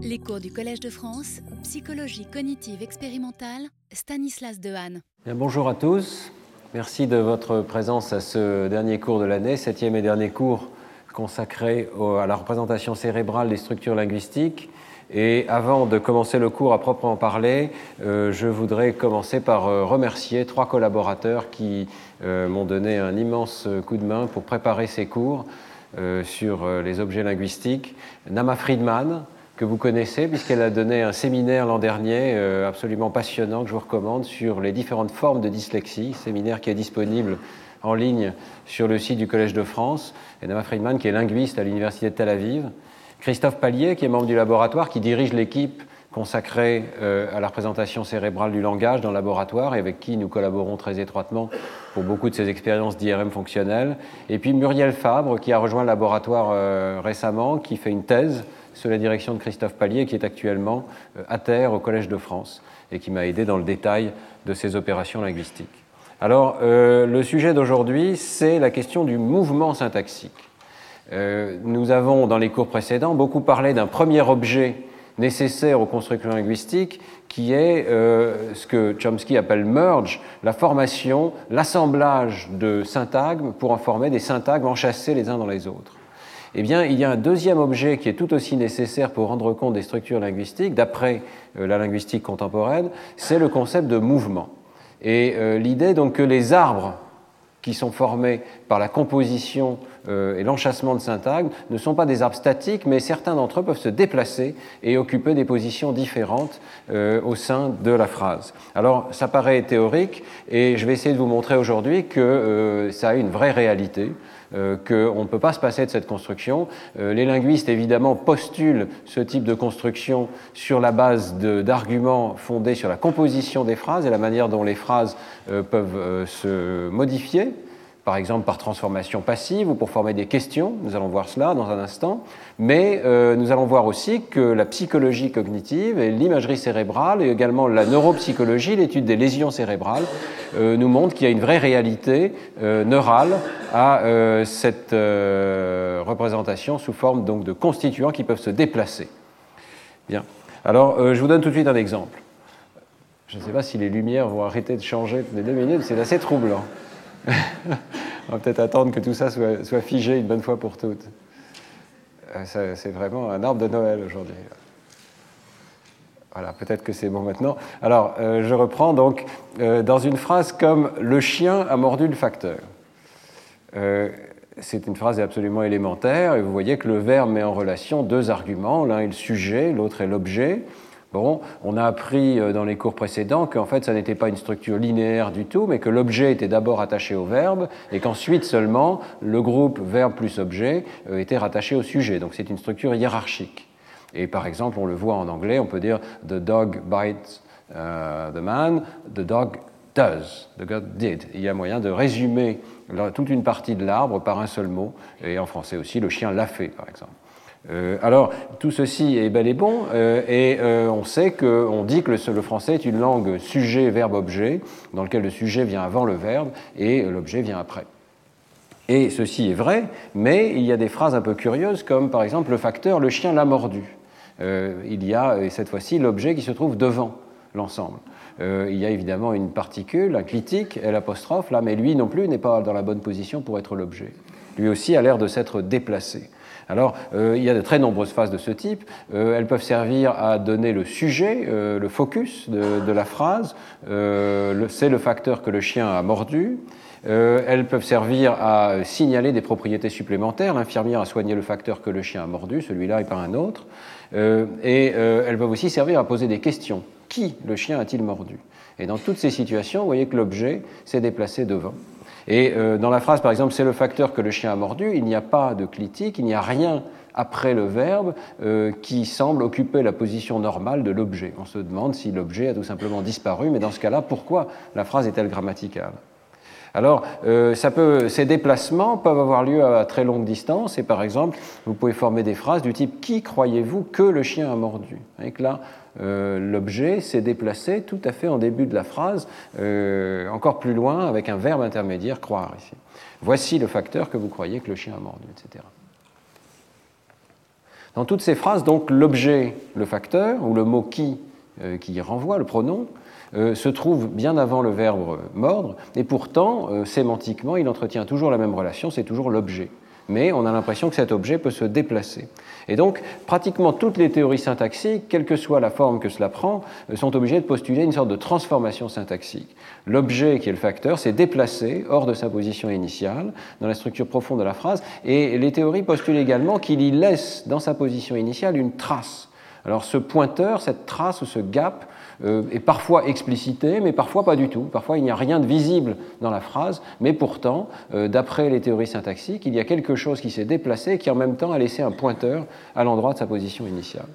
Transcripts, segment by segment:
Les cours du Collège de France, psychologie cognitive expérimentale, Stanislas Dehaene. Bonjour à tous. Merci de votre présence à ce dernier cours de l'année, septième et dernier cours consacré à la représentation cérébrale des structures linguistiques. Et avant de commencer le cours à proprement parler, euh, je voudrais commencer par euh, remercier trois collaborateurs qui euh, m'ont donné un immense coup de main pour préparer ces cours sur les objets linguistiques. Nama Friedman, que vous connaissez, puisqu'elle a donné un séminaire l'an dernier absolument passionnant que je vous recommande sur les différentes formes de dyslexie, séminaire qui est disponible en ligne sur le site du Collège de France. Et Friedman, qui est linguiste à l'Université de Tel Aviv. Christophe Pallier, qui est membre du laboratoire, qui dirige l'équipe consacrée euh, à la représentation cérébrale du langage dans le laboratoire et avec qui nous collaborons très étroitement pour beaucoup de ces expériences d'IRM fonctionnelles. Et puis Muriel Fabre, qui a rejoint le laboratoire euh, récemment, qui fait une thèse sous la direction de Christophe Pallier, qui est actuellement euh, à terre au Collège de France et qui m'a aidé dans le détail de ces opérations linguistiques. Alors, le sujet d'aujourd'hui, c'est la question du mouvement syntaxique. Euh, nous avons, dans les cours précédents, beaucoup parlé d'un premier objet nécessaire aux constructions linguistiques, qui est euh, ce que Chomsky appelle merge, la formation, l'assemblage de syntagmes pour en former des syntagmes enchâssés les uns dans les autres. Eh bien, il y a un deuxième objet qui est tout aussi nécessaire pour rendre compte des structures linguistiques, d'après euh, la linguistique contemporaine, c'est le concept de mouvement. Et l'idée donc que les arbres qui sont formés par la composition euh, et l'enchassement de syntagmes ne sont pas des arbres statiques, mais certains d'entre eux peuvent se déplacer et occuper des positions différentes euh, au sein de la phrase. Alors, ça paraît théorique, et je vais essayer de vous montrer aujourd'hui que euh, ça a une vraie réalité. Qu'on ne peut pas se passer de cette construction. les linguistes, évidemment, postulent ce type de construction sur la base d'arguments fondés sur la composition des phrases et la manière dont les phrases peuvent se modifier par exemple par transformation passive ou pour former des questions. Nous allons voir cela dans un instant. Mais euh, nous allons voir aussi que la psychologie cognitive et l'imagerie cérébrale et également la neuropsychologie, l'étude des lésions cérébrales, euh, nous montrent qu'il y a une vraie réalité euh, neurale à cette représentation sous forme donc de constituants qui peuvent se déplacer. Bien. Alors, je vous donne tout de suite un exemple. Je ne sais pas si les lumières vont arrêter de changer toutes les deux minutes, c'est assez troublant. On va peut-être attendre que tout ça soit, figé une bonne fois pour toutes. Euh, c'est vraiment un arbre de Noël aujourd'hui. Voilà, peut-être que c'est bon maintenant. Alors, euh, je reprends donc euh, dans une phrase comme Le chien a mordu le facteur. c'est une phrase absolument élémentaire et vous voyez que le verbe met en relation deux arguments. L'un est le sujet, l'autre est l'objet. Bon, on a appris euh, dans les cours précédents qu'en fait, ça n'était pas une structure linéaire du tout, mais que l'objet était d'abord attaché au verbe et qu'ensuite seulement le groupe verbe plus objet euh, était rattaché au sujet. Donc c'est une structure hiérarchique. Et par exemple, on le voit en anglais, on peut dire The dog bites euh, the man, the dog does, the dog did. Il y a moyen de résumer toute une partie de l'arbre par un seul mot, et en français aussi, le chien l'a fait, par exemple. Euh, alors, tout ceci est bel et bon, euh, et euh, on sait qu'on dit que le, français est une langue sujet-verbe-objet, dans lequel le sujet vient avant le verbe et l'objet vient après. Et ceci est vrai, mais il y a des phrases un peu curieuses, comme par exemple le facteur le chien l'a mordu. il y a, et cette fois-ci, l'objet qui se trouve devant l'ensemble. il y a évidemment une particule, un clitique, l'apostrophe, là, mais lui non plus n'est pas dans la bonne position pour être l'objet. Lui aussi a l'air de s'être déplacé. Alors, euh, il y a de très nombreuses phases de ce type. Euh, elles peuvent servir à donner le sujet, euh, le focus de, la phrase. C'est le facteur que le chien a mordu. elles peuvent servir à signaler des propriétés supplémentaires. L'infirmière a soigné le facteur que le chien a mordu, celui-là et pas un autre. et elles peuvent aussi servir à poser des questions. Qui le chien a-t-il mordu? Et dans toutes ces situations, vous voyez que l'objet s'est déplacé devant. Et euh, dans la phrase, par exemple, c'est le facteur que le chien a mordu, il n'y a pas de clitique, il n'y a rien après le verbe euh, qui semble occuper la position normale de l'objet. On se demande si l'objet a tout simplement disparu, mais dans ce cas-là, pourquoi la phrase est-elle grammaticale? Alors, euh, ces déplacements peuvent avoir lieu à très longue distance, et par exemple, vous pouvez former des phrases du type Qui croyez-vous que le chien a mordu? Avec là, euh, l'objet s'est déplacé tout à fait en début de la phrase, euh, encore plus loin, avec un verbe intermédiaire, croire ici. Voici le facteur que vous croyez que le chien a mordu, etc. Dans toutes ces phrases, donc, l'objet, le facteur, ou le mot qui, qui y renvoie, le pronom, se trouve bien avant le verbe mordre, et pourtant, sémantiquement, il entretient toujours la même relation, c'est toujours l'objet mais on a l'impression que cet objet peut se déplacer. Et donc, pratiquement toutes les théories syntaxiques, quelle que soit la forme que cela prend, euh, sont obligées de postuler une sorte de transformation syntaxique. L'objet, qui est le facteur, s'est déplacé hors de sa position initiale, dans la structure profonde de la phrase, et les théories postulent également qu'il y laisse dans sa position initiale une trace. Alors ce pointeur, cette trace ou ce gap, euh, est parfois explicité, mais parfois pas du tout. Parfois, il n'y a rien de visible dans la phrase, mais pourtant, euh, d'après les théories syntaxiques, il y a quelque chose qui s'est déplacé et qui en même temps a laissé un pointeur à l'endroit de sa position initiale.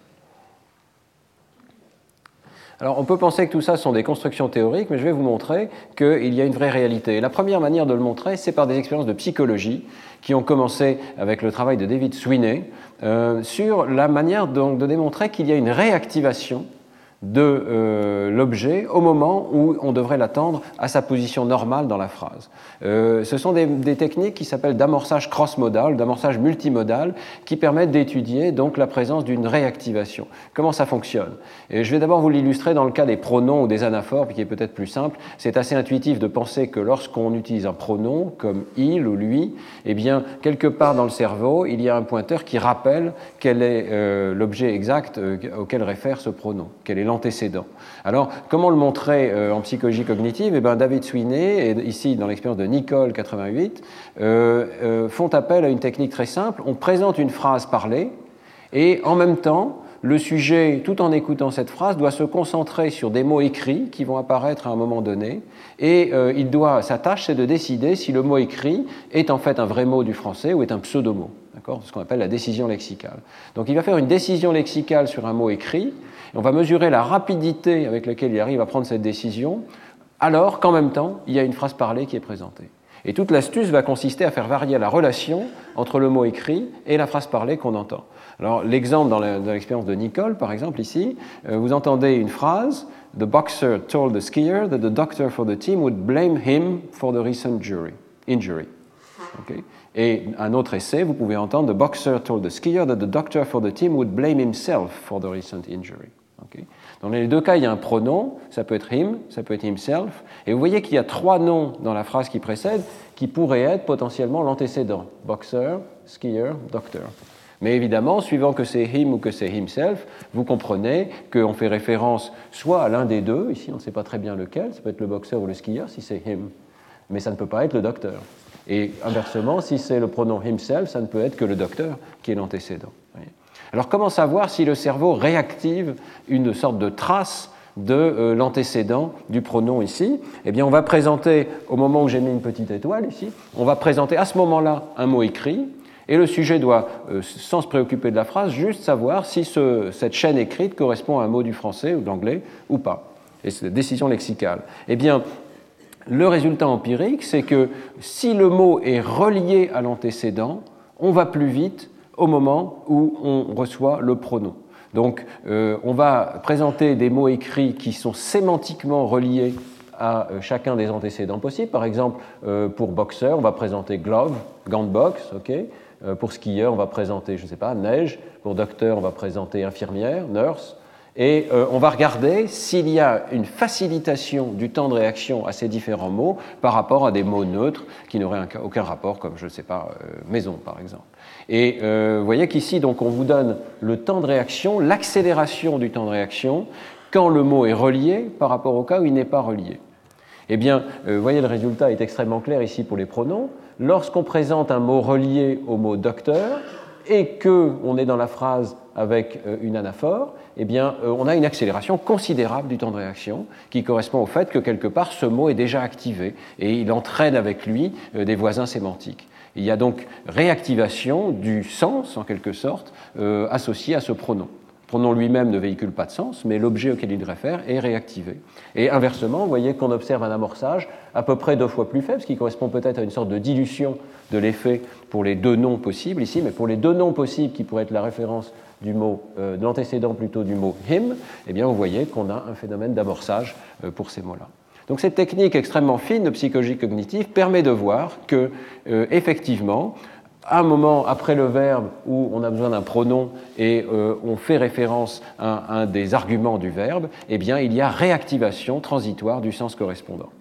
Alors, on peut penser que tout ça sont des constructions théoriques, mais je vais vous montrer qu'il y a une vraie réalité. la première manière de le montrer, c'est par des expériences de psychologie qui ont commencé avec le travail de David Sweeney euh, sur la manière donc de démontrer qu'il y a une réactivation de euh, l'objet au moment où on devrait l'attendre à sa position normale dans la phrase. Euh, ce sont des, techniques qui s'appellent d'amorçage cross-modal, d'amorçage multimodal, qui permettent d'étudier donc la présence d'une réactivation. Comment ça fonctionne? Et Je vais d'abord vous l'illustrer dans le cas des pronoms ou des anaphores, qui est peut-être plus simple. C'est assez intuitif de penser que lorsqu'on utilise un pronom comme il ou lui, eh bien quelque part dans le cerveau, il y a un pointeur qui rappelle quel est euh, l'objet exact auquel réfère ce pronom, quel est Alors, comment le montrer euh, en psychologie cognitive eh bien, David Sweeney, et ici dans l'expérience de Nicole 88, euh, euh, font appel à une technique très simple. On présente une phrase parlée et en même temps, le sujet, tout en écoutant cette phrase, doit se concentrer sur des mots écrits qui vont apparaître à un moment donné, et il doit, sa tâche, c'est de décider si le mot écrit est en fait un vrai mot du français ou est un pseudo-mot, ce qu'on appelle la décision lexicale. Donc il va faire une décision lexicale sur un mot écrit, on va mesurer la rapidité avec laquelle il arrive à prendre cette décision, alors qu'en même temps, il y a une phrase parlée qui est présentée. Et toute l'astuce va consister à faire varier la relation entre le mot écrit et la phrase parlée qu'on entend. Alors l'exemple dans l'expérience de Nicole, par exemple, ici, euh, vous entendez une phrase The boxer told the skier that the doctor for the team would blame him for the recent injury. Et un autre essai, vous pouvez entendre The boxer told the skier that the doctor for the team would blame himself for the recent injury. Dans les deux cas, il y a un pronom, ça peut être him, ça peut être himself, et vous voyez qu'il y a trois noms dans la phrase qui précède qui pourraient être potentiellement l'antécédent boxer, skier, doctor. Mais évidemment, suivant que c'est him ou que c'est himself, vous comprenez qu'on fait référence soit à l'un des deux, ici on ne sait pas très bien lequel, ça peut être le boxeur ou le skieur si c'est him, mais ça ne peut pas être le docteur. Et inversement, si c'est le pronom himself, ça ne peut être que le docteur qui est l'antécédent. Alors comment savoir si le cerveau réactive une sorte de trace de euh, l'antécédent du pronom ici? Eh bien, on va présenter, au moment où j'ai mis une petite étoile ici, on va présenter à ce moment-là un mot écrit, et le sujet doit, euh, sans se préoccuper de la phrase, juste savoir si cette chaîne écrite correspond à un mot du français ou de l'anglais ou pas. Et c'est la décision lexicale. Eh bien, le résultat empirique, c'est que si le mot est relié à l'antécédent, on va plus vite au moment où on reçoit le pronom. Donc euh, on va présenter des mots écrits qui sont sémantiquement reliés à euh, chacun des antécédents possibles. Par exemple, euh, pour boxeur, on va présenter glove, gant de boxe, ok. pour skieur, on va présenter, je ne sais pas, neige. Pour docteur, on va présenter infirmière, nurse. Et on va regarder s'il y a une facilitation du temps de réaction à ces différents mots par rapport à des mots neutres qui n'auraient aucun rapport, comme je ne sais pas, maison par exemple. Et euh, vous voyez qu'ici, donc, on vous donne le temps de réaction, l'accélération du temps de réaction, quand le mot est relié par rapport au cas où il n'est pas relié. Eh bien, euh, vous voyez, le résultat est extrêmement clair ici pour les pronoms. Lorsqu'on présente un mot relié au mot docteur et qu'on est dans la phrase avec euh, une anaphore, eh bien, on a une accélération considérable du temps de réaction qui correspond au fait que quelque part ce mot est déjà activé et il entraîne avec lui des voisins sémantiques. Il y a donc réactivation du sens, en quelque sorte, euh, associé à ce pronom. Le pronom lui-même ne véhicule pas de sens, mais l'objet auquel il réfère est réactivé. Et inversement, vous voyez qu'on observe un amorçage à peu près deux fois plus faible, ce qui correspond peut-être à une sorte de dilution de l'effet pour les deux noms possibles ici, mais pour les deux noms possibles qui pourraient être la référence du mot, euh, de l'antécédent plutôt du mot him, eh bien vous voyez qu'on a un phénomène d'amorçage euh, pour ces mots-là. Donc cette technique extrêmement fine de psychologie cognitive permet de voir que, euh, effectivement, un moment après le verbe où on a besoin d'un pronom et on fait référence à un des arguments du verbe, eh bien, il y a réactivation transitoire du sens correspondant.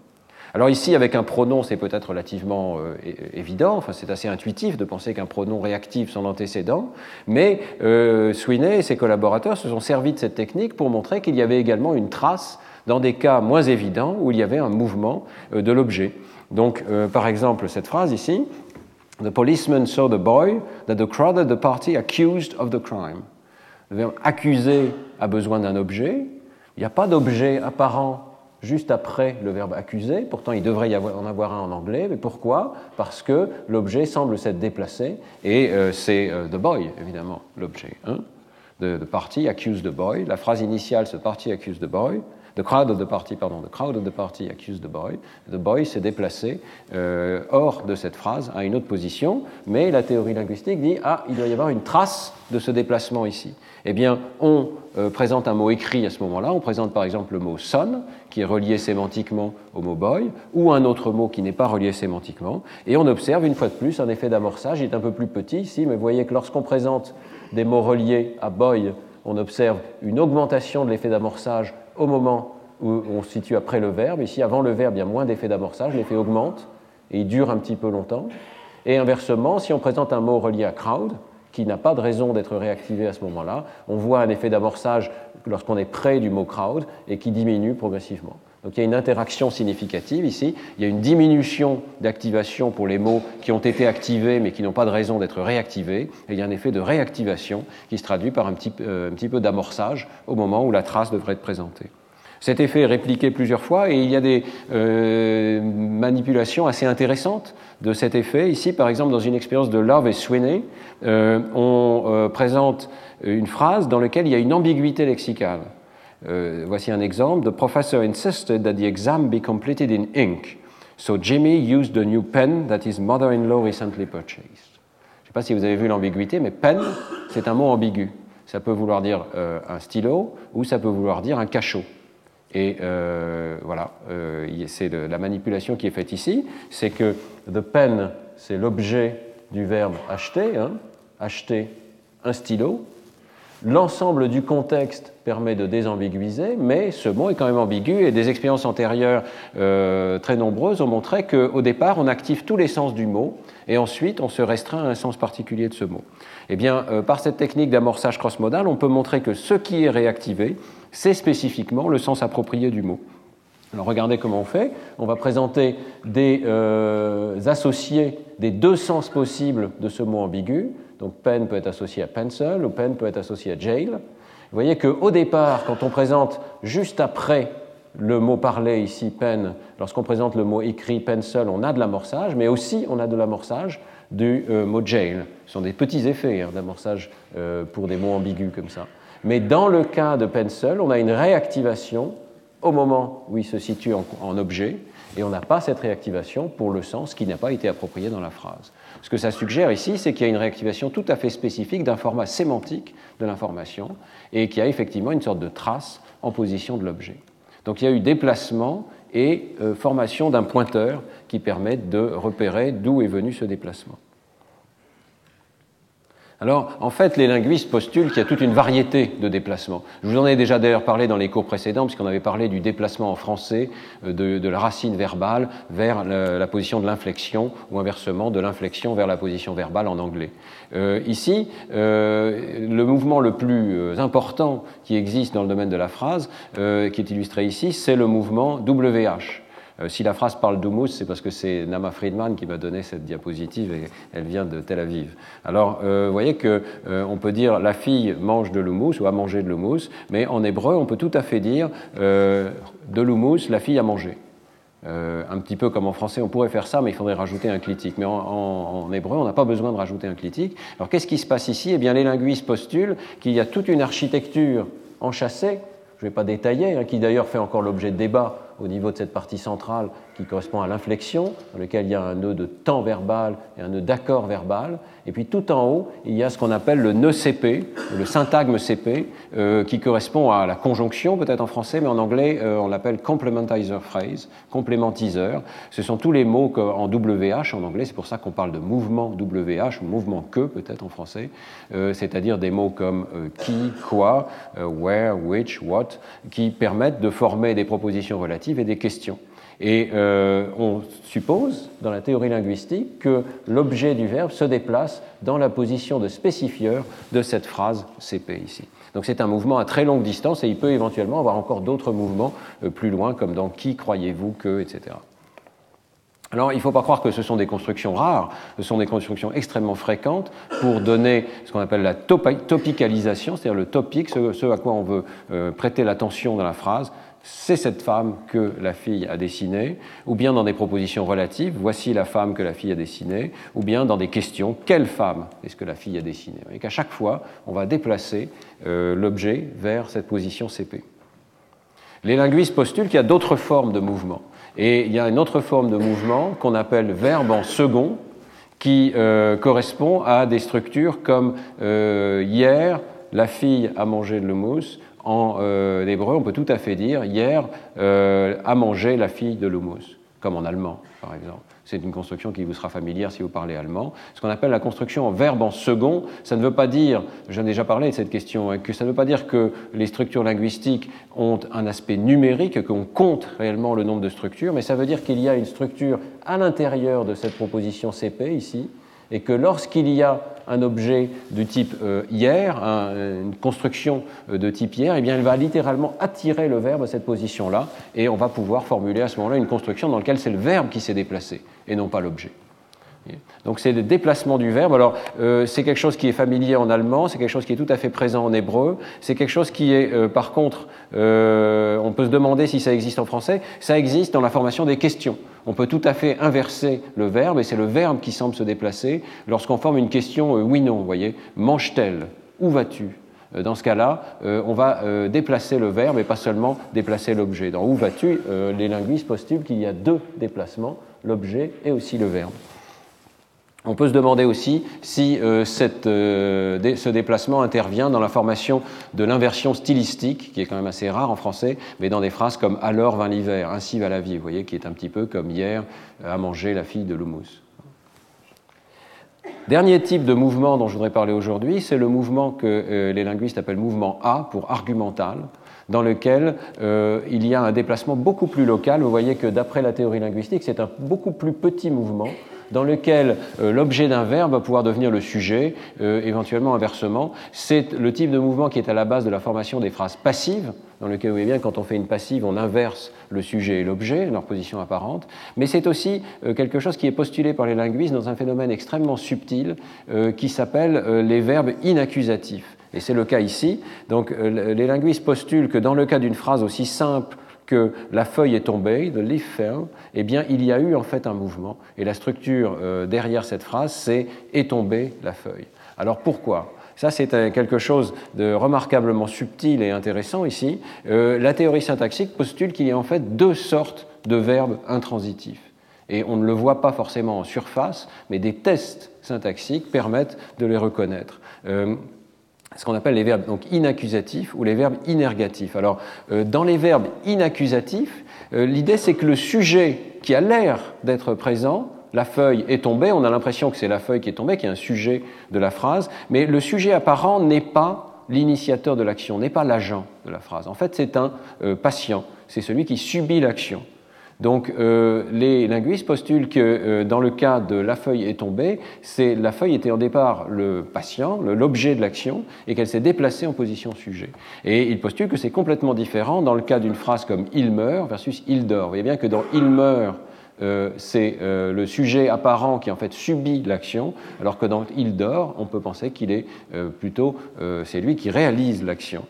Alors ici, avec un pronom, c'est peut-être relativement euh, évident, enfin, c'est assez intuitif de penser qu'un pronom réactive son antécédent, mais euh, Sweeney et ses collaborateurs se sont servis de cette technique pour montrer qu'il y avait également une trace dans des cas moins évidents où il y avait un mouvement euh, de l'objet. Donc, par exemple, cette phrase ici, The policeman saw the boy that the crowd the party accused of the crime. Le verbe accuser a besoin d'un objet. Il n'y a pas d'objet apparent juste après le verbe accuser. Pourtant, il devrait y en avoir un en anglais. Mais pourquoi? Parce que l'objet semble s'être déplacé. Et euh, c'est euh, the boy, évidemment, l'objet. Hein the, the, party accuse the boy. La phrase initiale, ce party accuse the boy. The crowd of the party, pardon, the crowd of the party accused the boy. The boy s'est déplacé euh, hors de cette phrase à une autre position, mais la théorie linguistique dit ah, il doit y avoir une trace de ce déplacement ici. Eh bien, on euh, présente un mot écrit à ce moment-là. On présente par exemple le mot son, qui est relié sémantiquement au mot boy, ou un autre mot qui n'est pas relié sémantiquement, et on observe une fois de plus un effet d'amorçage. Il est un peu plus petit ici, mais vous voyez que lorsqu'on présente des mots reliés à boy, on observe une augmentation de l'effet d'amorçage au moment où on se situe après le verbe. Ici, avant le verbe, il y a moins d'effet d'amorçage, l'effet augmente et il dure un petit peu longtemps. Et inversement, si on présente un mot relié à crowd, qui n'a pas de raison d'être réactivé à ce moment-là, on voit un effet d'amorçage lorsqu'on est près du mot crowd et qui diminue progressivement. Donc il y a une interaction significative ici, il y a une diminution d'activation pour les mots qui ont été activés mais qui n'ont pas de raison d'être réactivés, et il y a un effet de réactivation qui se traduit par un petit, euh, un petit peu d'amorçage au moment où la trace devrait être présentée. Cet effet est répliqué plusieurs fois et il y a des euh, manipulations assez intéressantes de cet effet. Ici, par exemple, dans une expérience de Love et Sweeney, euh, on présente une phrase dans laquelle il y a une ambiguïté lexicale. Euh, voici un exemple. The professor insisted that the exam be completed in ink. So Jimmy used the new pen that his mother-in-law recently purchased. Je ne sais pas si vous avez vu l'ambiguïté, mais pen, c'est un mot ambigu. Ça peut vouloir dire euh, un stylo ou ça peut vouloir dire un cachot. Et euh, voilà, c'est la manipulation qui est faite ici. C'est que the pen, c'est l'objet du verbe acheter, hein, acheter un stylo, L'ensemble du contexte permet de désambiguiser, mais ce mot est quand même ambigu et des expériences antérieures euh, très nombreuses ont montré qu'au départ, on active tous les sens du mot et ensuite on se restreint à un sens particulier de ce mot. Eh bien, euh, par cette technique d'amorçage cross-modal, on peut montrer que ce qui est réactivé, c'est spécifiquement le sens approprié du mot. Alors regardez comment on fait. On va présenter des euh, associés des deux sens possibles de ce mot ambigu. Donc pen peut être associé à pencil ou pen peut être associé à jail. Vous voyez qu'au départ, quand on présente juste après le mot parlé ici, pen, lorsqu'on présente le mot écrit pencil, on a de l'amorçage, mais aussi on a de l'amorçage du euh, mot jail. Ce sont des petits effets hein, d'amorçage euh, pour des mots ambigus comme ça. Mais dans le cas de pencil, on a une réactivation au moment où il se situe en objet, et on n'a pas cette réactivation pour le sens qui n'a pas été approprié dans la phrase. Ce que ça suggère ici, c'est qu'il y a une réactivation tout à fait spécifique d'un format sémantique de l'information et qu'il y a effectivement une sorte de trace en position de l'objet. Donc il y a eu déplacement et euh, formation d'un pointeur qui permettent de repérer d'où est venu ce déplacement. Alors, en fait, les linguistes postulent qu'il y a toute une variété de déplacements. Je vous en ai déjà d'ailleurs parlé dans les cours précédents, puisqu'on avait parlé du déplacement en français euh, de, la racine verbale vers la, position de l'inflexion, ou inversement de l'inflexion vers la position verbale en anglais. Euh, ici, euh, le mouvement le plus important qui existe dans le domaine de la phrase, qui est illustré ici, c'est le mouvement WH. Euh, si la phrase parle d'houmous, c'est parce que c'est Nama Friedman qui m'a donné cette diapositive et elle vient de Tel Aviv. Alors, euh, vous voyez qu'on euh, peut dire la fille mange de l'houmous ou a mangé de l'houmous, mais en hébreu, on peut tout à fait dire de l'houmous, la fille a mangé. un petit peu comme en français, on pourrait faire ça, mais il faudrait rajouter un clitique. Mais en, hébreu, on n'a pas besoin de rajouter un clitique. Alors qu'est-ce qui se passe ici? Eh bien, les linguistes postulent qu'il y a toute une architecture enchâssée, je ne vais pas détailler, hein, qui d'ailleurs fait encore l'objet de débat au niveau de cette partie centrale qui correspond à l'inflexion, dans lequel il y a un nœud de temps verbal et un nœud d'accord verbal. Et puis tout en haut, il y a ce qu'on appelle le nœud CP, le syntagme CP, euh, qui correspond à la conjonction, peut-être en français, mais en anglais, euh, on l'appelle complementizer phrase, complémentiseur. Ce sont tous les mots en WH en anglais, c'est pour ça qu'on parle de mouvement WH, ou mouvement que, peut-être en français, euh, c'est-à-dire des mots comme qui, quoi, where, which, what, qui permettent de former des propositions relatives et des questions. Et euh, on suppose, dans la théorie linguistique, que l'objet du verbe se déplace dans la position de spécifieur de cette phrase CP ici. Donc c'est un mouvement à très longue distance et il peut éventuellement avoir encore d'autres mouvements euh, plus loin, comme dans qui croyez-vous que, etc. Alors, il ne faut pas croire que ce sont des constructions rares, ce sont des constructions extrêmement fréquentes pour donner ce qu'on appelle la topicalisation, c'est-à-dire le topic, ce, à quoi on veut euh, prêter l'attention dans la phrase, c'est cette femme que la fille a dessinée, ou bien dans des propositions relatives, voici la femme que la fille a dessinée, ou bien dans des questions, quelle femme est-ce que la fille a dessinée? Et qu'à chaque fois, on va déplacer euh, l'objet vers cette position CP. Les linguistes postulent qu'il y a d'autres formes de mouvement. Et il y a une autre forme de mouvement qu'on appelle verbe en second, qui euh, correspond à des structures comme euh, hier, la fille a mangé de l'houmous, en euh, hébreu, on peut tout à fait dire hier euh, a mangé la fille de l'humus, comme en allemand, par exemple. C'est une construction qui vous sera familière si vous parlez allemand. Ce qu'on appelle la construction en verbe en second, ça ne veut pas dire, j'en ai déjà parlé de cette question, hein, que ça ne veut pas dire que les structures linguistiques ont un aspect numérique, qu'on compte réellement le nombre de structures, mais ça veut dire qu'il y a une structure à l'intérieur de cette proposition CP ici, et que lorsqu'il y a un objet de type euh, hier, une construction euh, de type hier, eh bien, elle va littéralement attirer le verbe à cette position-là, et on va pouvoir formuler à ce moment-là une construction dans laquelle c'est le verbe qui s'est déplacé, et non pas l'objet. Donc c'est le déplacement du verbe. Alors euh, c'est quelque chose qui est familier en allemand, c'est quelque chose qui est tout à fait présent en hébreu, c'est quelque chose qui est par contre, on peut se demander si ça existe en français, ça existe dans la formation des questions. On peut tout à fait inverser le verbe et c'est le verbe qui semble se déplacer lorsqu'on forme une question oui-non, vous voyez, mange-t-elle? Où vas-tu? Dans ce cas-là, on va déplacer le verbe et pas seulement déplacer l'objet. Dans où vas-tu, les linguistes postulent qu'il y a deux déplacements, l'objet et aussi le verbe. On peut se demander aussi si euh, euh, ce déplacement intervient dans la formation de l'inversion stylistique, qui est quand même assez rare en français, mais dans des phrases comme alors vint l'hiver, ainsi va la vie, vous voyez, qui est un petit peu comme hier a mangé la fille de l'houmous. Dernier type de mouvement dont je voudrais parler aujourd'hui, c'est le mouvement que euh, les linguistes appellent mouvement A pour argumental, dans lequel il y a un déplacement beaucoup plus local. Vous voyez que d'après la théorie linguistique, c'est un beaucoup plus petit mouvement dans lequel euh, l'objet d'un verbe va pouvoir devenir le sujet, euh, éventuellement inversement. C'est le type de mouvement qui est à la base de la formation des phrases passives, dans lequel, vous voyez bien, quand on fait une passive, on inverse le sujet et l'objet, leur position apparente. Mais c'est aussi euh, quelque chose qui est postulé par les linguistes dans un phénomène extrêmement subtil qui s'appelle les verbes inaccusatifs. Et c'est le cas ici. Donc les linguistes postulent que dans le cas d'une phrase aussi simple que la feuille est tombée, the leaf fell, eh bien, il y a eu en fait un mouvement. Et la structure euh, derrière cette phrase, c'est est tombée la feuille. Alors pourquoi? Ça, c'est euh, quelque chose de remarquablement subtil et intéressant ici. Euh, la théorie syntaxique postule qu'il y a en fait deux sortes de verbes intransitifs. Et on ne le voit pas forcément en surface, mais des tests syntaxiques permettent de les reconnaître ce qu'on appelle les verbes donc inaccusatifs ou les verbes inergatifs. Alors, euh, dans les verbes inaccusatifs, euh, l'idée c'est que le sujet qui a l'air d'être présent, la feuille est tombée, on a l'impression que c'est la feuille qui est tombée, qui est un sujet de la phrase, mais le sujet apparent n'est pas l'initiateur de l'action, n'est pas l'agent de la phrase. En fait, c'est un euh, patient, c'est celui qui subit l'action. Donc euh, les linguistes postulent que euh, dans le cas de la feuille est tombée, c'est la feuille était au départ le patient, l'objet de l'action, et qu'elle s'est déplacée en position sujet. Et ils postulent que c'est complètement différent dans le cas d'une phrase comme il meurt versus il dort. Vous voyez bien que dans il meurt, euh, c'est le sujet apparent qui en fait subit l'action, alors que dans il dort, on peut penser qu'il est plutôt c'est lui qui réalise l'action.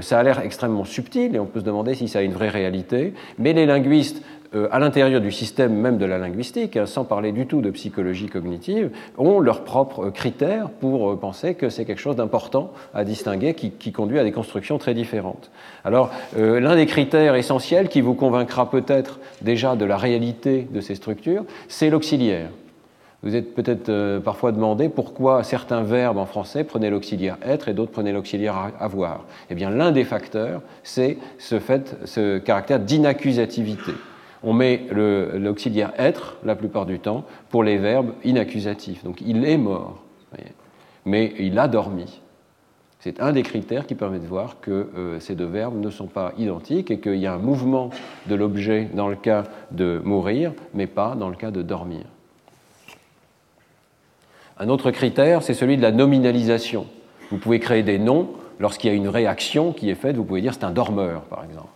ça a l'air extrêmement subtil et on peut se demander si ça a une vraie réalité, mais les linguistes à l'intérieur du système même de la linguistique, hein, sans parler du tout de psychologie cognitive, ont leurs propres critères pour euh, penser que c'est quelque chose d'important à distinguer qui, conduit à des constructions très différentes. Alors, euh, l'un des critères essentiels qui vous convaincra peut-être déjà de la réalité de ces structures, c'est l'auxiliaire. Vous êtes peut-être parfois demandé pourquoi certains verbes en français prenaient l'auxiliaire être et d'autres prenaient l'auxiliaire avoir. Eh bien, l'un des facteurs, c'est ce, fait, ce caractère d'inaccusativité on met l'auxiliaire être la plupart du temps pour les verbes inaccusatifs. Donc il est mort, mais il a dormi. C'est un des critères qui permet de voir que euh, ces deux verbes ne sont pas identiques et qu'il y a un mouvement de l'objet dans le cas de mourir, mais pas dans le cas de dormir. Un autre critère, c'est celui de la nominalisation. Vous pouvez créer des noms lorsqu'il y a une réaction qui est faite. Vous pouvez dire c'est un dormeur, par exemple.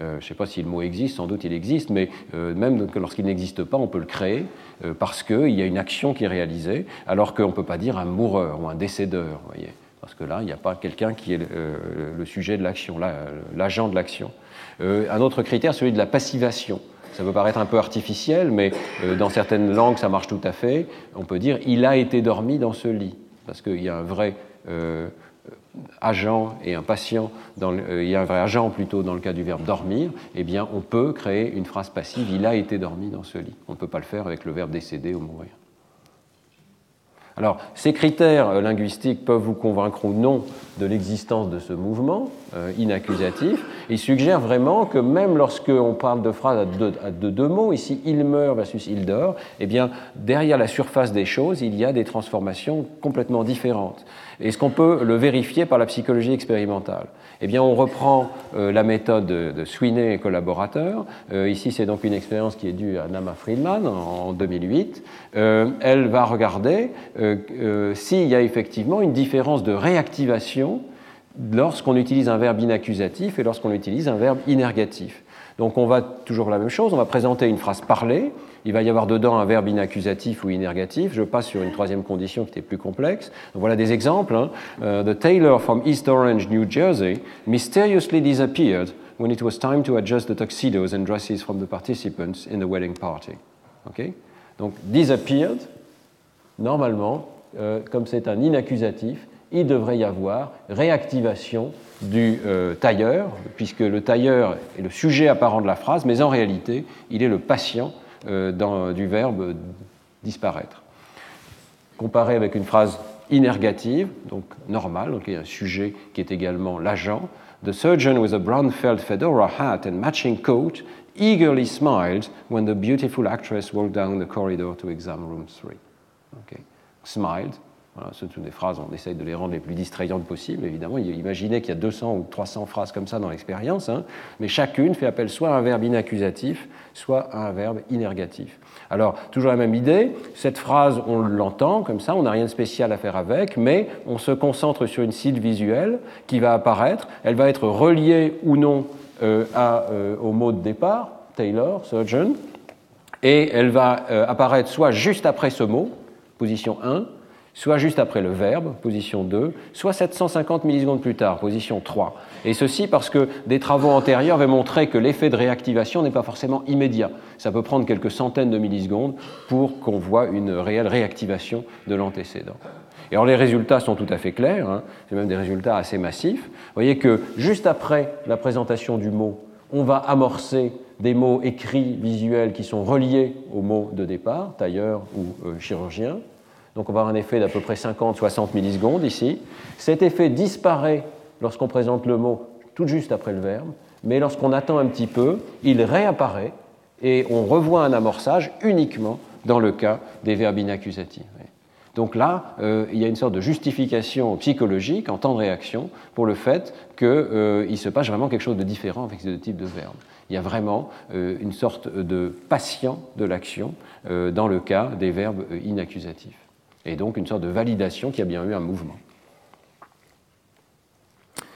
Euh, je ne sais pas si le mot existe, sans doute il existe, mais euh, même lorsqu'il n'existe pas, on peut le créer euh, parce qu'il y a une action qui est réalisée, alors qu'on ne peut pas dire un moureur ou un décédeur, voyez, parce que là, il n'y a pas quelqu'un qui est le, sujet de l'action, l'agent de l'action. un autre critère, celui de la passivation. Ça peut paraître un peu artificiel, mais dans certaines langues, ça marche tout à fait. On peut dire il a été dormi dans ce lit, parce qu'il y a un vrai agent et un patient, euh, il y a un vrai agent plutôt dans le cas du verbe dormir, eh bien on peut créer une phrase passive il a été dormi dans ce lit. On ne peut pas le faire avec le verbe décéder ou mourir. Alors, ces critères euh, linguistiques peuvent vous convaincre ou non de l'existence de ce mouvement euh, inaccusatif. Ils suggèrent vraiment que même lorsqu'on parle de phrases à deux, mots, ici il meurt versus il dort, eh bien, derrière la surface des choses, il y a des transformations complètement différentes. Est-ce qu'on peut le vérifier par la psychologie expérimentale Eh bien, on reprend euh, la méthode de, Sweeney et collaborateurs. Euh, ici, c'est donc une expérience qui est due à Nama Friedman en, 2008. Euh, elle va regarder s'il y a effectivement une différence de réactivation lorsqu'on utilise un verbe inaccusatif et lorsqu'on utilise un verbe inergatif. Donc on va toujours la même chose, on va présenter une phrase parlée, il va y avoir dedans un verbe inaccusatif ou inergatif. Je passe sur une troisième condition qui était plus complexe. voilà des exemples. Hein. Uh, the tailor from East Orange, New Jersey, mysteriously disappeared when it was time to adjust the tuxedos and dresses from the participants in the wedding party. Okay? Donc disappeared, normalement, euh, comme c'est un inaccusatif, il devrait y avoir réactivation du euh, tailleur, puisque le tailleur est le sujet apparent de la phrase, mais en réalité, il est le patient euh, dans, du verbe disparaître. Comparé avec une phrase inergative, donc normale, donc il y a un sujet qui est également l'agent. The surgeon with a brown felt fedora hat and matching coat eagerly smiled when the beautiful actress walked down the corridor to exam room 3. Okay. Smiled, ce sont des phrases, on essaye de les rendre les plus distrayantes possibles, évidemment. Imaginez qu'il y a 200 ou 300 phrases comme ça dans l'expérience, hein, mais chacune fait appel soit à un verbe inaccusatif, soit à un verbe inergatif. Alors, toujours la même idée, cette phrase, on l'entend comme ça, on n'a rien de spécial à faire avec, mais on se concentre sur une cible visuelle qui va apparaître, elle va être reliée ou non euh, euh, au mot de départ, Taylor, surgeon, et elle va euh, apparaître soit juste après ce mot, position 1, soit juste après le verbe, position 2, soit 750 millisecondes plus tard, position 3. Et ceci parce que des travaux antérieurs avaient montré que l'effet de réactivation n'est pas forcément immédiat. Ça peut prendre quelques centaines de millisecondes pour qu'on voit une réelle réactivation de l'antécédent. Et alors les résultats sont tout à fait clairs, hein. c'est même des résultats assez massifs. Vous voyez que juste après la présentation du mot, on va amorcer des mots écrits, visuels, qui sont reliés au mot de départ, tailleur ou euh, chirurgien. Donc on va avoir un effet d'à peu près 50-60 millisecondes ici. Cet effet disparaît lorsqu'on présente le mot tout juste après le verbe, mais lorsqu'on attend un petit peu, il réapparaît et on revoit un amorçage uniquement dans le cas des verbes inaccusatifs. Donc là, euh, il y a une sorte de justification psychologique en temps de réaction pour le fait qu'il euh, se passe vraiment quelque chose de différent avec ce type de verbe. Il y a vraiment euh, une sorte de patient de l'action dans le cas des verbes inaccusatifs et donc une sorte de validation qu'il y a bien eu un mouvement.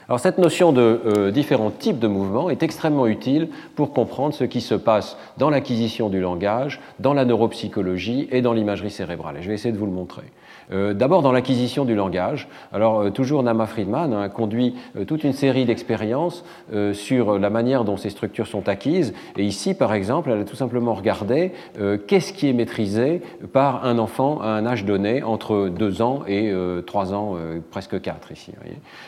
Alors cette notion de euh, différents types de mouvements est extrêmement utile pour comprendre ce qui se passe dans l'acquisition du langage, dans la neuropsychologie et dans l'imagerie cérébrale. Et je vais essayer de vous le montrer. Euh, d'abord dans l'acquisition du langage. Alors euh, toujours Nama Friedman a conduit euh, toute une série d'expériences sur la manière dont ces structures sont acquises. Et ici, par exemple, elle a tout simplement regardé qu'est-ce qui est maîtrisé par un enfant à un âge donné entre 2 ans et 3 ans, presque 4 ici.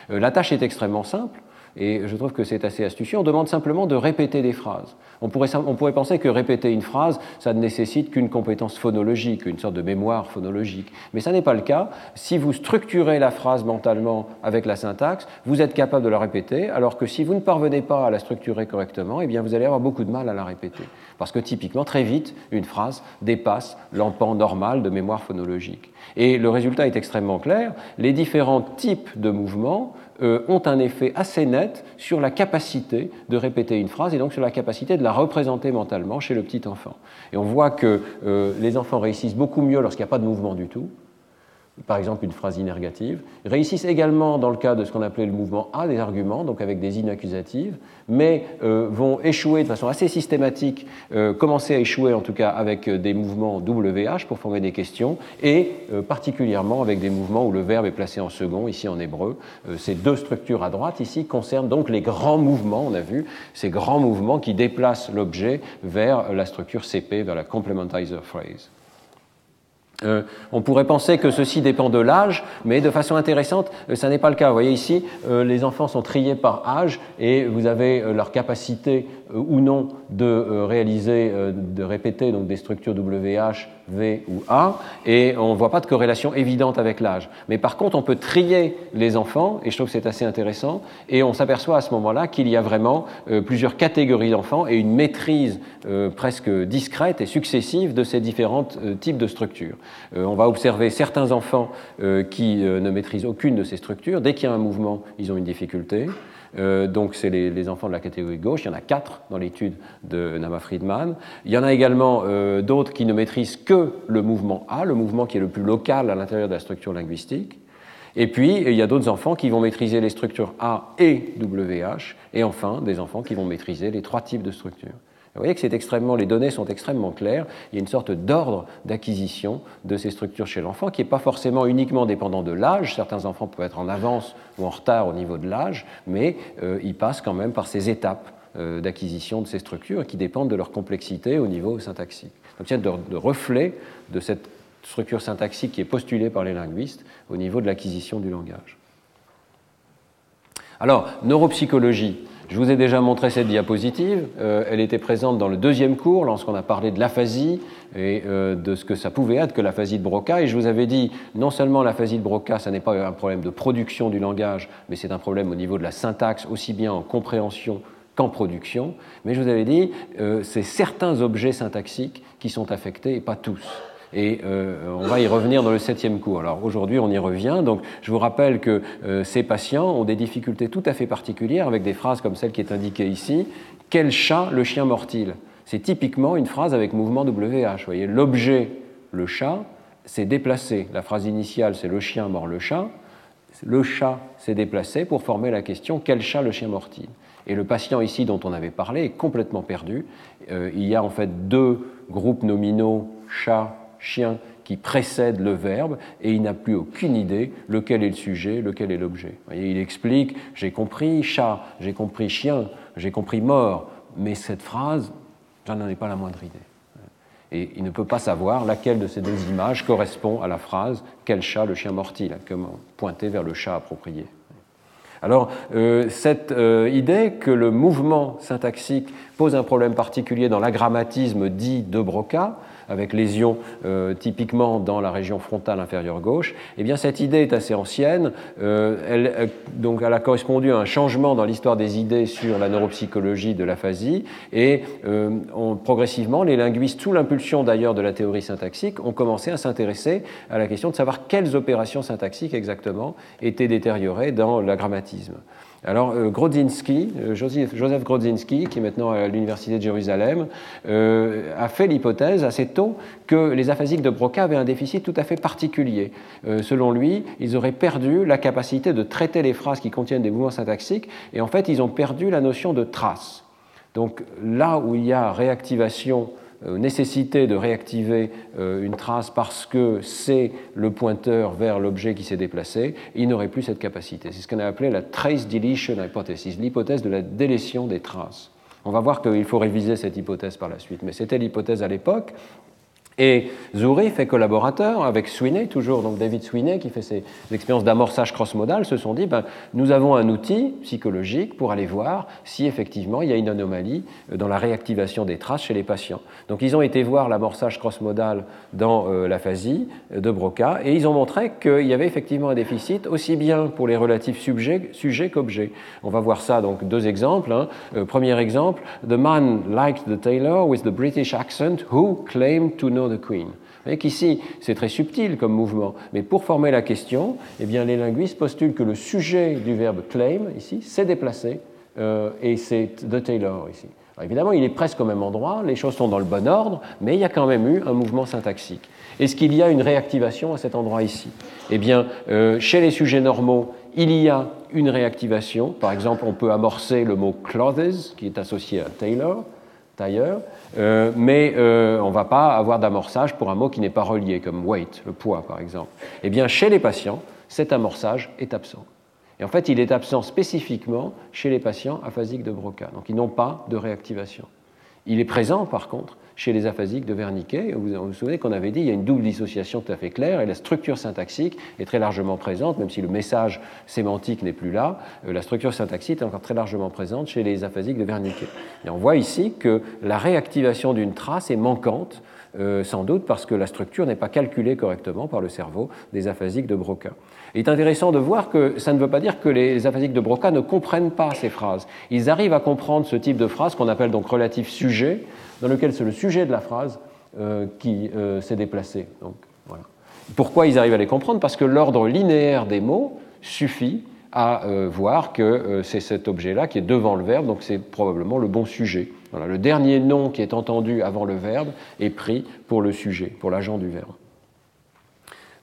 la tâche est extrêmement simple. Et je trouve que c'est assez astucieux. On demande simplement de répéter des phrases. On pourrait, on pourrait penser que répéter une phrase, ça ne nécessite qu'une compétence phonologique, une sorte de mémoire phonologique. Mais ça n'est pas le cas. Si vous structurez la phrase mentalement avec la syntaxe, vous êtes capable de la répéter, alors que si vous ne parvenez pas à la structurer correctement, eh bien vous allez avoir beaucoup de mal à la répéter. Parce que typiquement, très vite, une phrase dépasse l'empan normal de mémoire phonologique. Et le résultat est extrêmement clair. Les différents types de mouvements euh, ont un effet assez net sur la capacité de répéter une phrase et donc sur la capacité de la représenter mentalement chez le petit enfant. Et on voit que euh, les enfants réussissent beaucoup mieux lorsqu'il n'y a pas de mouvement du tout, par exemple une phrase inergative, réussissent également dans le cas de ce qu'on appelait le mouvement A des arguments, donc avec des inaccusatives, mais euh, vont échouer de façon assez systématique, euh, commencer à échouer en tout cas avec des mouvements WH pour former des questions, et euh, particulièrement avec des mouvements où le verbe est placé en second, ici en hébreu. ces deux structures à droite ici concernent donc les grands mouvements, on a vu, ces grands mouvements qui déplacent l'objet vers la structure CP, vers la complementizer phrase. Euh, on pourrait penser que ceci dépend de l'âge, mais de façon intéressante, euh, ça n'est pas le cas. Vous voyez ici, euh, les enfants sont triés par âge et vous avez leur capacité ou non de réaliser, de répéter donc des structures WH, V ou A, et on ne voit pas de corrélation évidente avec l'âge. Mais par contre, on peut trier les enfants, et je trouve que c'est assez intéressant, et on s'aperçoit à ce moment-là qu'il y a vraiment plusieurs catégories d'enfants et une maîtrise presque discrète et successive de ces différents types de structures. Euh, on va observer certains enfants euh, qui euh, ne maîtrisent aucune de ces structures. Dès qu'il y a un mouvement, ils ont une difficulté. Donc, c'est les, enfants de la catégorie gauche. Il y en a quatre dans l'étude de Nama Friedman. Il y en a également d'autres qui ne maîtrisent que le mouvement A, le mouvement qui est le plus local à l'intérieur de la structure linguistique. Et puis, il y a d'autres enfants qui vont maîtriser les structures A et WH. Et enfin, des enfants qui vont maîtriser les trois types de structures. Vous voyez que c'est extrêmement, les données sont extrêmement claires. Il y a une sorte d'ordre d'acquisition de ces structures chez l'enfant qui n'est pas forcément uniquement dépendant de l'âge. Certains enfants peuvent être en avance ou en retard au niveau de l'âge, mais euh, ils passent quand même par ces étapes euh, d'acquisition de ces structures qui dépendent de leur complexité au niveau syntaxique. Donc il y a de reflet de cette structure syntaxique qui est postulée par les linguistes au niveau de l'acquisition du langage. Alors, neuropsychologie. Je vous ai déjà montré cette diapositive. Euh, elle était présente dans le deuxième cours lorsqu'on a parlé de l'aphasie et euh, de ce que ça pouvait être que l'aphasie de Broca. Et je vous avais dit, non seulement l'aphasie de Broca, ça n'est pas un problème de production du langage, mais c'est un problème au niveau de la syntaxe, aussi bien en compréhension qu'en production. Mais je vous avais dit, euh, c'est certains objets syntaxiques qui sont affectés et pas tous. Et euh, on va y revenir dans le septième cours. Alors aujourd'hui, on y revient. Donc je vous rappelle que euh, ces patients ont des difficultés tout à fait particulières avec des phrases comme celle qui est indiquée ici. Quel chat le chien mort-il C'est typiquement une phrase avec mouvement WH. Vous voyez, l'objet, le chat, s'est déplacé. La phrase initiale, c'est le chien mort le chat. Le chat s'est déplacé pour former la question quel chat le chien mort-il Et le patient ici dont on avait parlé est complètement perdu. Euh, il y a en fait deux groupes nominaux, chat chien qui précède le verbe et il n'a plus aucune idée lequel est le sujet, lequel est l'objet. Il explique j'ai compris chat, j'ai compris chien, j'ai compris mort, mais cette phrase, j'en ai pas la moindre idée. Et il ne peut pas savoir laquelle de ces deux images correspond à la phrase quel chat le chien mort-il, pointer vers le chat approprié. Alors, euh, cette euh, idée que le mouvement syntaxique pose un problème particulier dans l'agrammatisme dit de Broca, avec lésions euh, typiquement dans la région frontale inférieure gauche, eh bien cette idée est assez ancienne. Euh, elle, euh, donc a correspondu à un changement dans l'histoire des idées sur la neuropsychologie de l'aphasie et progressivement les linguistes, sous l'impulsion d'ailleurs de la théorie syntaxique, ont commencé à s'intéresser à la question de savoir quelles opérations syntaxiques exactement étaient détériorées dans l'agrammatisme. Alors, euh, Grodzinski, euh, Joseph, Grodzinski, qui est maintenant à l'Université de Jérusalem, euh, a fait l'hypothèse assez tôt que les aphasiques de Broca avaient un déficit tout à fait particulier. selon lui, ils auraient perdu la capacité de traiter les phrases qui contiennent des mouvements syntaxiques, et en fait, ils ont perdu la notion de trace. Donc, là où il y a réactivation nécessité de réactiver euh, une trace parce que c'est le pointeur vers l'objet qui s'est déplacé, il n'aurait plus cette capacité. C'est ce qu'on a appelé la trace deletion hypothesis, l'hypothèse de la délétion des traces. On va voir qu'il faut réviser cette hypothèse par la suite, mais c'était l'hypothèse à l'époque. Et Zuri fait collaborateur avec Sweeney, toujours donc David Sweeney qui fait ses expériences d'amorçage cross-modal, se sont dit ben, nous avons un outil psychologique pour aller voir si effectivement il y a une anomalie euh, dans la réactivation des traces chez les patients. Donc ils ont été voir l'amorçage cross-modal dans euh, l'aphasie de Broca et ils ont montré qu'il y avait effectivement un déficit aussi bien pour les relatifs sujets, sujets qu'objets. On va voir ça donc deux exemples. Hein. Euh, premier exemple, The man liked the tailor with the British accent who claimed to know the Queen. Vous voyez qu'ici, c'est très subtil comme mouvement, mais pour former la question, eh bien, les linguistes postulent que le sujet du verbe claim, ici, s'est déplacé, euh, et c'est the Taylor ici. évidemment, il est presque au même endroit, les choses sont dans le bon ordre, mais il y a quand même eu un mouvement syntaxique. Est-ce qu'il y a une réactivation à cet endroit ici? Eh bien, euh, chez les sujets normaux, il y a une réactivation. Par exemple, on peut amorcer le mot clothes, qui est associé à Taylor, tailleur, euh, mais euh, on ne va pas avoir d'amorçage pour un mot qui n'est pas relié, comme weight, le poids par exemple. Eh bien, chez les patients, cet amorçage est absent. Et en fait, il est absent spécifiquement chez les patients aphasiques de Broca. Donc, ils n'ont pas de réactivation. Il est présent, par contre, chez les aphasiques de Wernicke. Vous vous souvenez qu'on avait dit qu'il y a une double dissociation tout à fait claire et la structure syntaxique est très largement présente, même si le message sémantique n'est plus là. Euh, la structure syntaxique est encore très largement présente chez les aphasiques de Wernicke. Et on voit ici que la réactivation d'une trace est manquante euh, sans doute parce que la structure n'est pas calculée correctement par le cerveau des aphasiques de Broca. Il est intéressant de voir que ça ne veut pas dire que les aphasiques de Broca ne comprennent pas ces phrases. Ils arrivent à comprendre ce type de phrase qu'on appelle donc relatif sujet, dans lequel c'est le sujet de la phrase euh, qui euh, s'est déplacé. Donc, voilà. Pourquoi ils arrivent à les comprendre? Parce que l'ordre linéaire des mots suffit à euh, voir que c'est cet objet-là qui est devant le verbe, donc c'est probablement le bon sujet. Voilà, le dernier nom qui est entendu avant le verbe est pris pour le sujet, pour l'agent du verbe.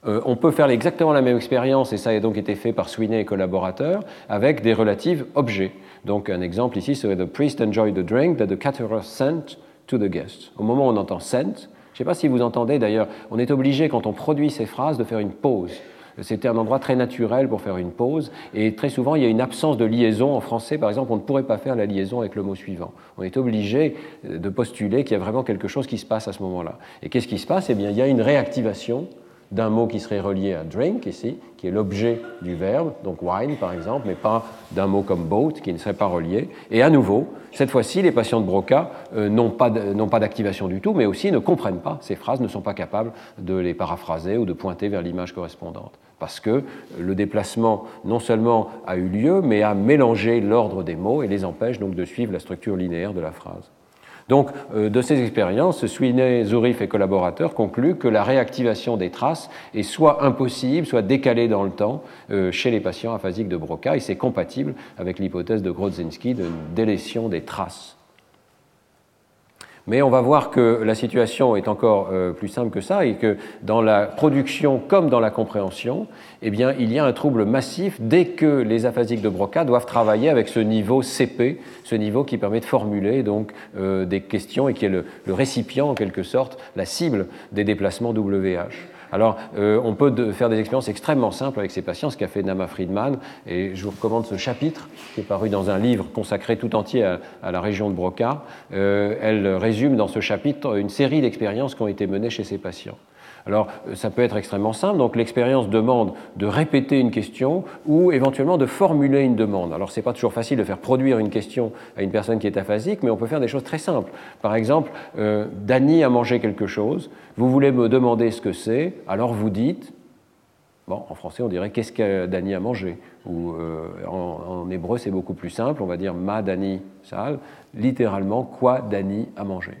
on peut faire exactement la même expérience, et ça a donc été fait par Sweeney et collaborateurs, avec des relatives objets. Donc un exemple ici serait The priest enjoyed the drink that the caterer sent to the guest. Au moment où on entend sent, je ne sais pas si vous entendez d'ailleurs, on est obligé quand on produit ces phrases de faire une pause. C'était un endroit très naturel pour faire une pause, et très souvent il y a une absence de liaison. En français, par exemple, on ne pourrait pas faire la liaison avec le mot suivant. On est obligé de postuler qu'il y a vraiment quelque chose qui se passe à ce moment-là. Et qu'est-ce qui se passe? Eh bien, il y a une réactivation d'un mot qui serait relié à drink ici, qui est l'objet du verbe, donc wine par exemple, mais pas d'un mot comme boat qui ne serait pas relié. Et à nouveau, cette fois-ci, les patients de Broca euh, n'ont pas d'activation du tout, mais aussi ne comprennent pas ces phrases, ne sont pas capables de les paraphraser ou de pointer vers l'image correspondante. Parce que le déplacement non seulement a eu lieu, mais a mélangé l'ordre des mots et les empêche donc de suivre la structure linéaire de la phrase. Donc, euh, de ces expériences, Sweeney, Zurif et collaborateurs concluent que la réactivation des traces est soit impossible, soit décalée dans le temps euh, chez les patients aphasiques de Broca, et c'est compatible avec l'hypothèse de Grodzinski de délétion des traces. Mais on va voir que la situation est encore euh, plus simple que ça et que dans la production comme dans la compréhension, eh bien, il y a un trouble massif dès que les aphasiques de Broca doivent travailler avec ce niveau CP, ce niveau qui permet de formuler donc euh, des questions et qui est le, le récipient en quelque sorte, la cible des déplacements WH. Alors, euh, on peut faire des expériences extrêmement simples avec ces patients, ce qu'a fait Nama Friedman, et je vous recommande ce chapitre qui est paru dans un livre consacré tout entier à, la région de Broca. Euh, elle résume dans ce chapitre une série d'expériences qui ont été menées chez ces patients. Alors, euh, ça peut être extrêmement simple. Donc, l'expérience demande de répéter une question ou éventuellement de formuler une demande. Alors, ce n'est pas toujours facile de faire produire une question à une personne qui est aphasique, mais on peut faire des choses très simples. Par exemple, euh, Dany a mangé quelque chose. Vous voulez me demander ce que c'est. Alors, vous dites. Bon, en français, on dirait qu'est-ce que Dany a mangé? Ou euh, en, hébreu, c'est beaucoup plus simple. On va dire ma Dany sal. Littéralement, quoi Dany a mangé.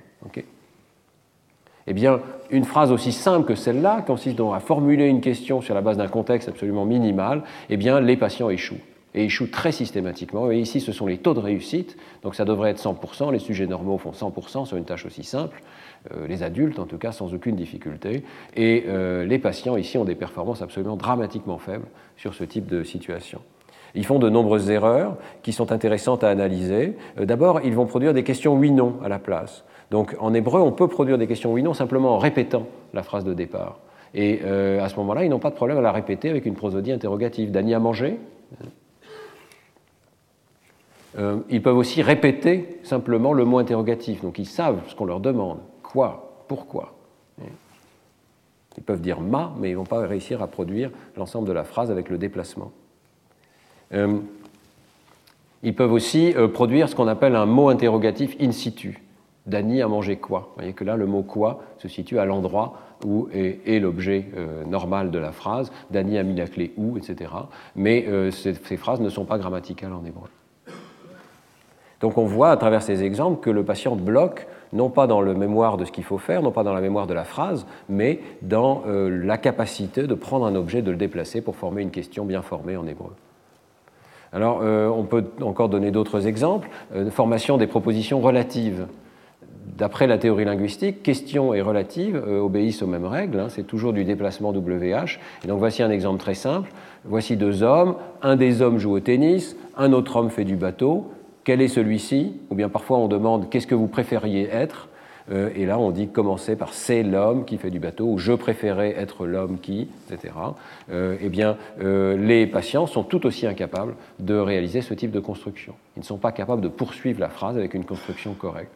Eh bien, une phrase aussi simple que celle-là consiste donc à formuler une question sur la base d'un contexte absolument minimal. Eh bien, les patients échouent et échouent très systématiquement. Et ici, ce sont les taux de réussite, donc ça devrait être 100%. Les sujets normaux font 100% sur une tâche aussi simple, euh, les adultes en tout cas sans aucune difficulté. Et euh, les patients ici ont des performances absolument dramatiquement faibles sur ce type de situation. Ils font de nombreuses erreurs qui sont intéressantes à analyser. Euh, d'abord, ils vont produire des questions oui-non à la place. Donc en hébreu, on peut produire des questions oui-non simplement en répétant la phrase de départ. Et euh, à ce moment-là, ils n'ont pas de problème à la répéter avec une prosodie interrogative. Dany a mangé euh, Ils peuvent aussi répéter simplement le mot interrogatif. Donc ils savent ce qu'on leur demande. Quoi? Pourquoi? Ils peuvent dire ma, mais ils ne vont pas réussir à produire l'ensemble de la phrase avec le déplacement. Euh, ils peuvent aussi produire ce qu'on appelle un mot interrogatif in situ. Dany a mangé quoi Vous voyez que là, le mot quoi se situe à l'endroit où est, l'objet euh, normal de la phrase. Dany a mis la clé où, etc. Mais euh, ces, phrases ne sont pas grammaticales en hébreu. Donc on voit à travers ces exemples que le patient bloque non pas dans le mémoire de ce qu'il faut faire, non pas dans la mémoire de la phrase, mais dans euh, la capacité de prendre un objet, de le déplacer pour former une question bien formée en hébreu. Alors, on peut encore donner d'autres exemples. formation des propositions relatives d'après la théorie linguistique, question et relative euh, obéissent aux mêmes règles, hein. c'est toujours du déplacement WH. Et donc voici un exemple très simple. Voici deux hommes, un des hommes joue au tennis, un autre homme fait du bateau. Quel est celui-ci? Ou bien parfois on demande qu'est-ce que vous préfériez être? Euh, Et là on dit commencer par c'est l'homme qui fait du bateau, ou je préférais être l'homme qui, etc. Euh, eh bien les patients sont tout aussi incapables de réaliser ce type de construction. Ils ne sont pas capables de poursuivre la phrase avec une construction correcte.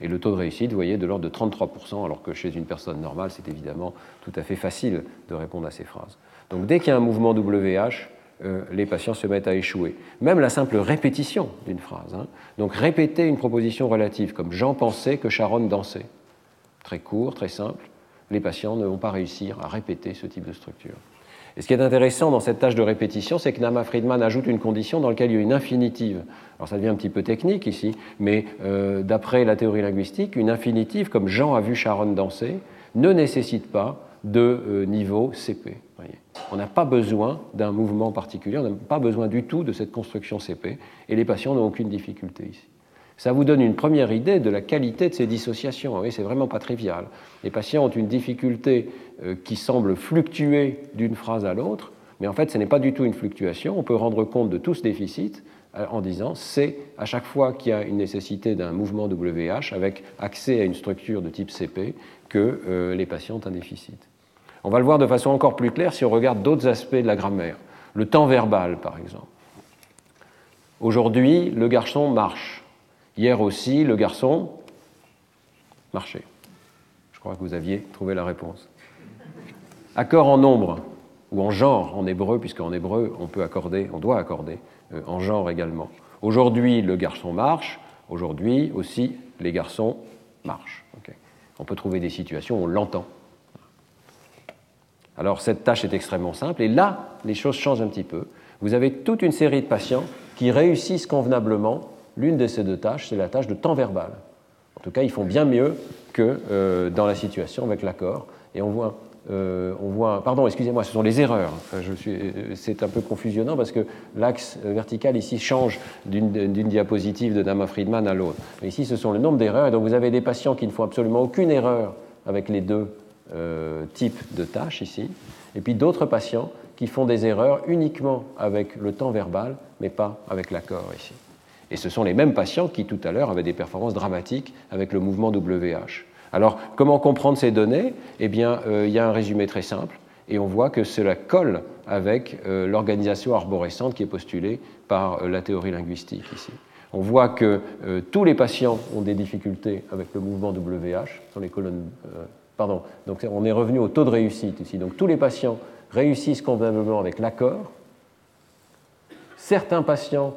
Et le taux de réussite, vous voyez, de l'ordre de 33%, alors que chez une personne normale, c'est évidemment tout à fait facile de répondre à ces phrases. Donc dès qu'il y a un mouvement WH, euh, les patients se mettent à échouer. Même la simple répétition d'une phrase. Hein. Donc répéter une proposition relative, comme Jean pensait que Sharon dansait. Très court, très simple. Les patients ne vont pas réussir à répéter ce type de structure. Et ce qui est intéressant dans cette tâche de répétition, c'est que Nama Friedman ajoute une condition dans laquelle il y a une infinitive. Alors ça devient un petit peu technique ici, mais euh, d'après la théorie linguistique, une infinitive, comme Jean a vu Sharon danser, ne nécessite pas de euh, niveau CP. On n'a pas besoin d'un mouvement particulier, on n'a pas besoin du tout de cette construction CP, et les patients n'ont aucune difficulté ici. Ça vous donne une première idée de la qualité de ces dissociations. Oui, c'est vraiment pas trivial. Les patients ont une difficulté euh, qui semble fluctuer d'une phrase à l'autre, mais en fait, ce n'est pas du tout une fluctuation. On peut rendre compte de tout ce déficit euh, en disant c'est à chaque fois qu'il y a une nécessité d'un mouvement WH avec accès à une structure de type CP que euh, les patients ont un déficit. On va le voir de façon encore plus claire si on regarde d'autres aspects de la grammaire. Le temps verbal, par exemple. Aujourd'hui, le garçon marche. Hier aussi, le garçon marchait. Je crois que vous aviez trouvé la réponse. Accord en nombre ou en genre en hébreu, puisqu'en hébreu on peut accorder, on doit accorder euh, en genre également. Aujourd'hui, le garçon marche. Aujourd'hui aussi, les garçons marchent. On peut trouver des situations où on l'entend. Alors cette tâche est extrêmement simple et là, les choses changent un petit peu. Vous avez toute une série de patients qui réussissent convenablement L'une de ces deux tâches, c'est la tâche de temps verbal. En tout cas, ils font bien mieux que euh, dans la situation avec l'accord. Et on voit, euh, on voit pardon, excusez-moi, ce sont les erreurs. c'est un peu confusionnant parce que l'axe vertical ici change d'une diapositive de Dama Friedman à l'autre. Ici, ce sont le nombre d'erreurs. Et donc, vous avez des patients qui ne font absolument aucune erreur avec les deux euh, types de tâches ici. Et puis d'autres patients qui font des erreurs uniquement avec le temps verbal, mais pas avec l'accord ici. Et ce sont les mêmes patients qui, tout à l'heure, avaient des performances dramatiques avec le mouvement WH. Alors, comment comprendre ces données? Eh bien, euh, il y a un résumé très simple, et on voit que cela colle avec euh, l'organisation arborescente qui est postulée par euh, la théorie linguistique ici. On voit que tous les patients ont des difficultés avec le mouvement WH, sur les colonnes. pardon, donc on est revenu au taux de réussite ici. Donc tous les patients réussissent convenablement avec l'accord. Certains patients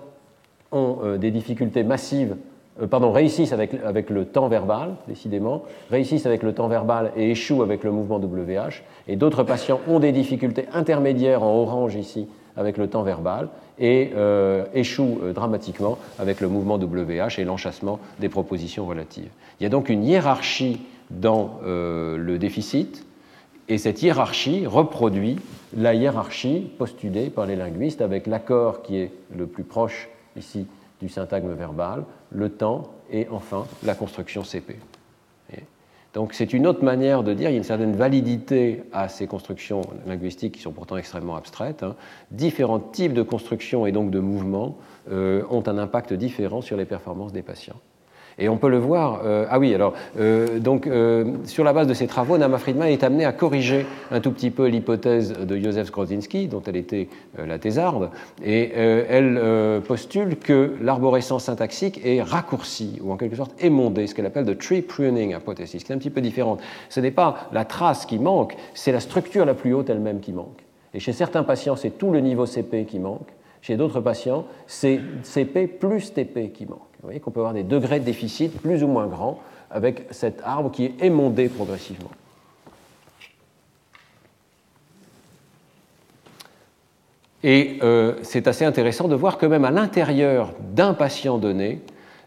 ont euh, des difficultés massives, euh, pardon, réussissent avec, le temps verbal, décidément, réussissent avec le temps verbal et échouent avec le mouvement WH, et d'autres patients ont des difficultés intermédiaires en orange ici avec le temps verbal et euh, échouent dramatiquement avec le mouvement WH et l'enchassement des propositions relatives. Il y a donc une hiérarchie dans le déficit, et cette hiérarchie reproduit la hiérarchie postulée par les linguistes avec l'accord qui est le plus proche ici du syntagme verbal, le temps et enfin la construction CP. donc c'est une autre manière de dire, il y a une certaine validité à ces constructions linguistiques qui sont pourtant extrêmement abstraites. Hein. Différents types de constructions et donc de mouvements euh, ont un impact différent sur les performances des patients. Et on peut le voir. Euh, ah oui, alors, euh, donc, euh, sur la base de ces travaux, Nama Friedman est amenée à corriger un tout petit peu l'hypothèse de Józef Skrozinski, dont elle était la thésarde, et elle postule que l'arborescence syntaxique est raccourcie, ou en quelque sorte émondée, ce qu'elle appelle the tree pruning hypothesis, qui est un petit peu différente. Ce n'est pas la trace qui manque, c'est la structure la plus haute elle-même qui manque. Et chez certains patients, c'est tout le niveau CP qui manque. Chez d'autres patients, c'est CP plus TP qui manque. Vous voyez qu'on peut avoir des degrés de déficit plus ou moins grands avec cet arbre qui est émondé progressivement. Et euh, c'est assez intéressant de voir que même à l'intérieur d'un patient donné,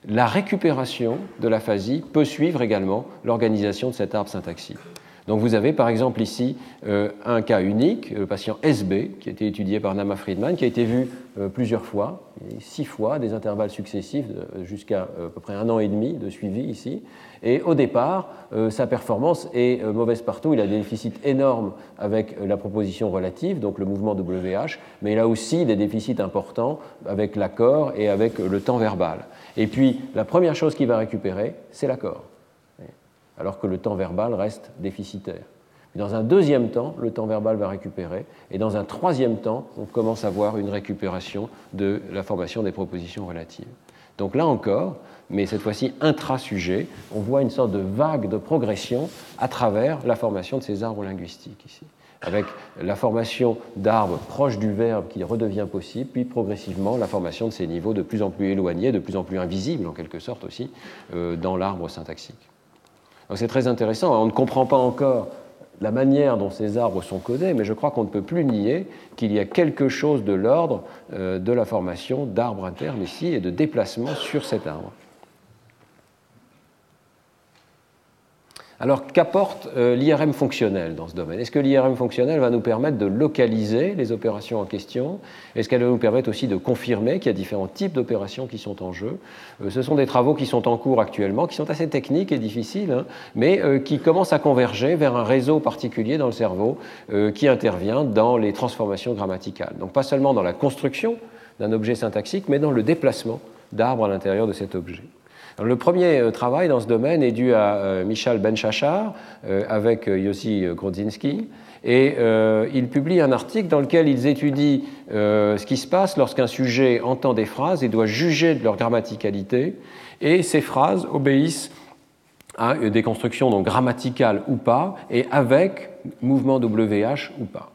la récupération de l'aphasie peut suivre également l'organisation de cet arbre syntaxique. Donc vous avez par exemple ici euh, un cas unique, le patient SB, qui a été étudié par Nama Friedman, qui a été vu euh, plusieurs fois, six fois, des intervalles successifs jusqu'à à peu près un an et demi de suivi ici. Et au départ, euh, sa performance est mauvaise partout. Il a des déficits énormes avec la proposition relative, donc le mouvement WH, mais il a aussi des déficits importants avec l'accord et avec le temps verbal. Et puis, la première chose qu'il va récupérer, c'est l'accord alors que le temps verbal reste déficitaire. Dans un deuxième temps, le temps verbal va récupérer, et dans un troisième temps, on commence à voir une récupération de la formation des propositions relatives. Donc là encore, mais cette fois-ci intra-sujet, on voit une sorte de vague de progression à travers la formation de ces arbres linguistiques ici, avec la formation d'arbres proches du verbe qui redevient possible, puis progressivement la formation de ces niveaux de plus en plus éloignés, de plus en plus invisibles en quelque sorte aussi, euh, dans l'arbre syntaxique c'est très intéressant. On ne comprend pas encore la manière dont ces arbres sont codés, mais je crois qu'on ne peut plus nier qu'il y a quelque chose de l'ordre euh, de la formation d'arbres internes ici et de déplacement sur cet arbre. Alors qu'apporte euh, l'IRM fonctionnel dans ce domaine? Est-ce que l'IRM fonctionnel va nous permettre de localiser les opérations en question? Est-ce qu'elle va nous permettre aussi de confirmer qu'il y a différents types d'opérations qui sont en jeu? Euh, Ce sont des travaux qui sont en cours actuellement, qui sont assez techniques et difficiles, hein, mais euh, qui commencent à converger vers un réseau particulier dans le cerveau qui intervient dans les transformations grammaticales. Donc pas seulement dans la construction d'un objet syntaxique, mais dans le déplacement d'arbres à l'intérieur de cet objet le premier euh, travail dans ce domaine est dû à euh, Michal Benchachar euh, avec Yossi Grodzinski. Et il publie un article dans lequel ils étudient ce qui se passe lorsqu'un sujet entend des phrases et doit juger de leur grammaticalité. Et ces phrases obéissent à des constructions donc grammaticales ou pas, et avec mouvement WH ou pas.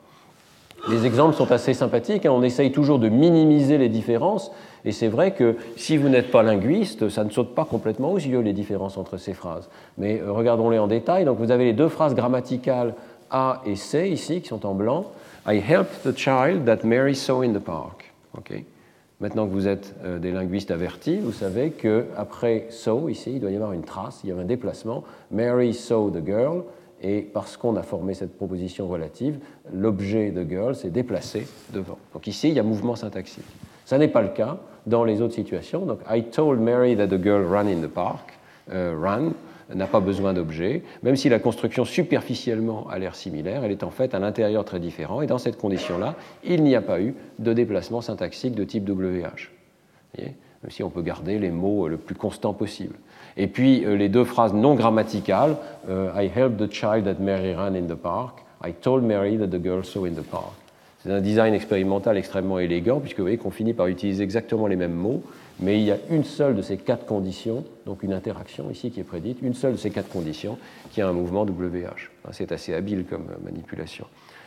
Les exemples sont assez sympathiques. Hein. On essaye toujours de minimiser les différences, et c'est vrai que si vous n'êtes pas linguiste, ça ne saute pas complètement aux yeux les différences entre ces phrases. Mais euh, regardons-les en détail. Donc vous avez les deux phrases grammaticales A et C ici qui sont en blanc. I helped the child that Mary saw in the park. Maintenant que vous êtes euh, des linguistes avertis, vous savez qu'après saw ici, il doit y avoir une trace, il y a un déplacement. Mary saw the girl. Et parce qu'on a formé cette proposition relative, l'objet de girl s'est déplacé devant. Donc ici, il y a mouvement syntaxique. Ça n'est pas le cas dans les autres situations. Donc, I told Mary that the girl ran in the park. Euh, ran n'a pas besoin d'objet, même si la construction superficiellement a l'air similaire, elle est en fait à l'intérieur très différent. Et dans cette condition-là, il n'y a pas eu de déplacement syntaxique de type WH. Même si on peut garder les mots le plus constant possible. Et puis euh, les deux phrases non grammaticales euh, I helped the child that Mary ran in the park. I told Mary that the girl saw in the park. C'est un design expérimental extrêmement élégant, puisque vous voyez qu'on finit par utiliser exactement les mêmes mots, mais il y a une seule de ces quatre conditions, donc une interaction ici qui est prédite, une seule de ces quatre conditions qui a un mouvement WH. C'est assez habile comme manipulation.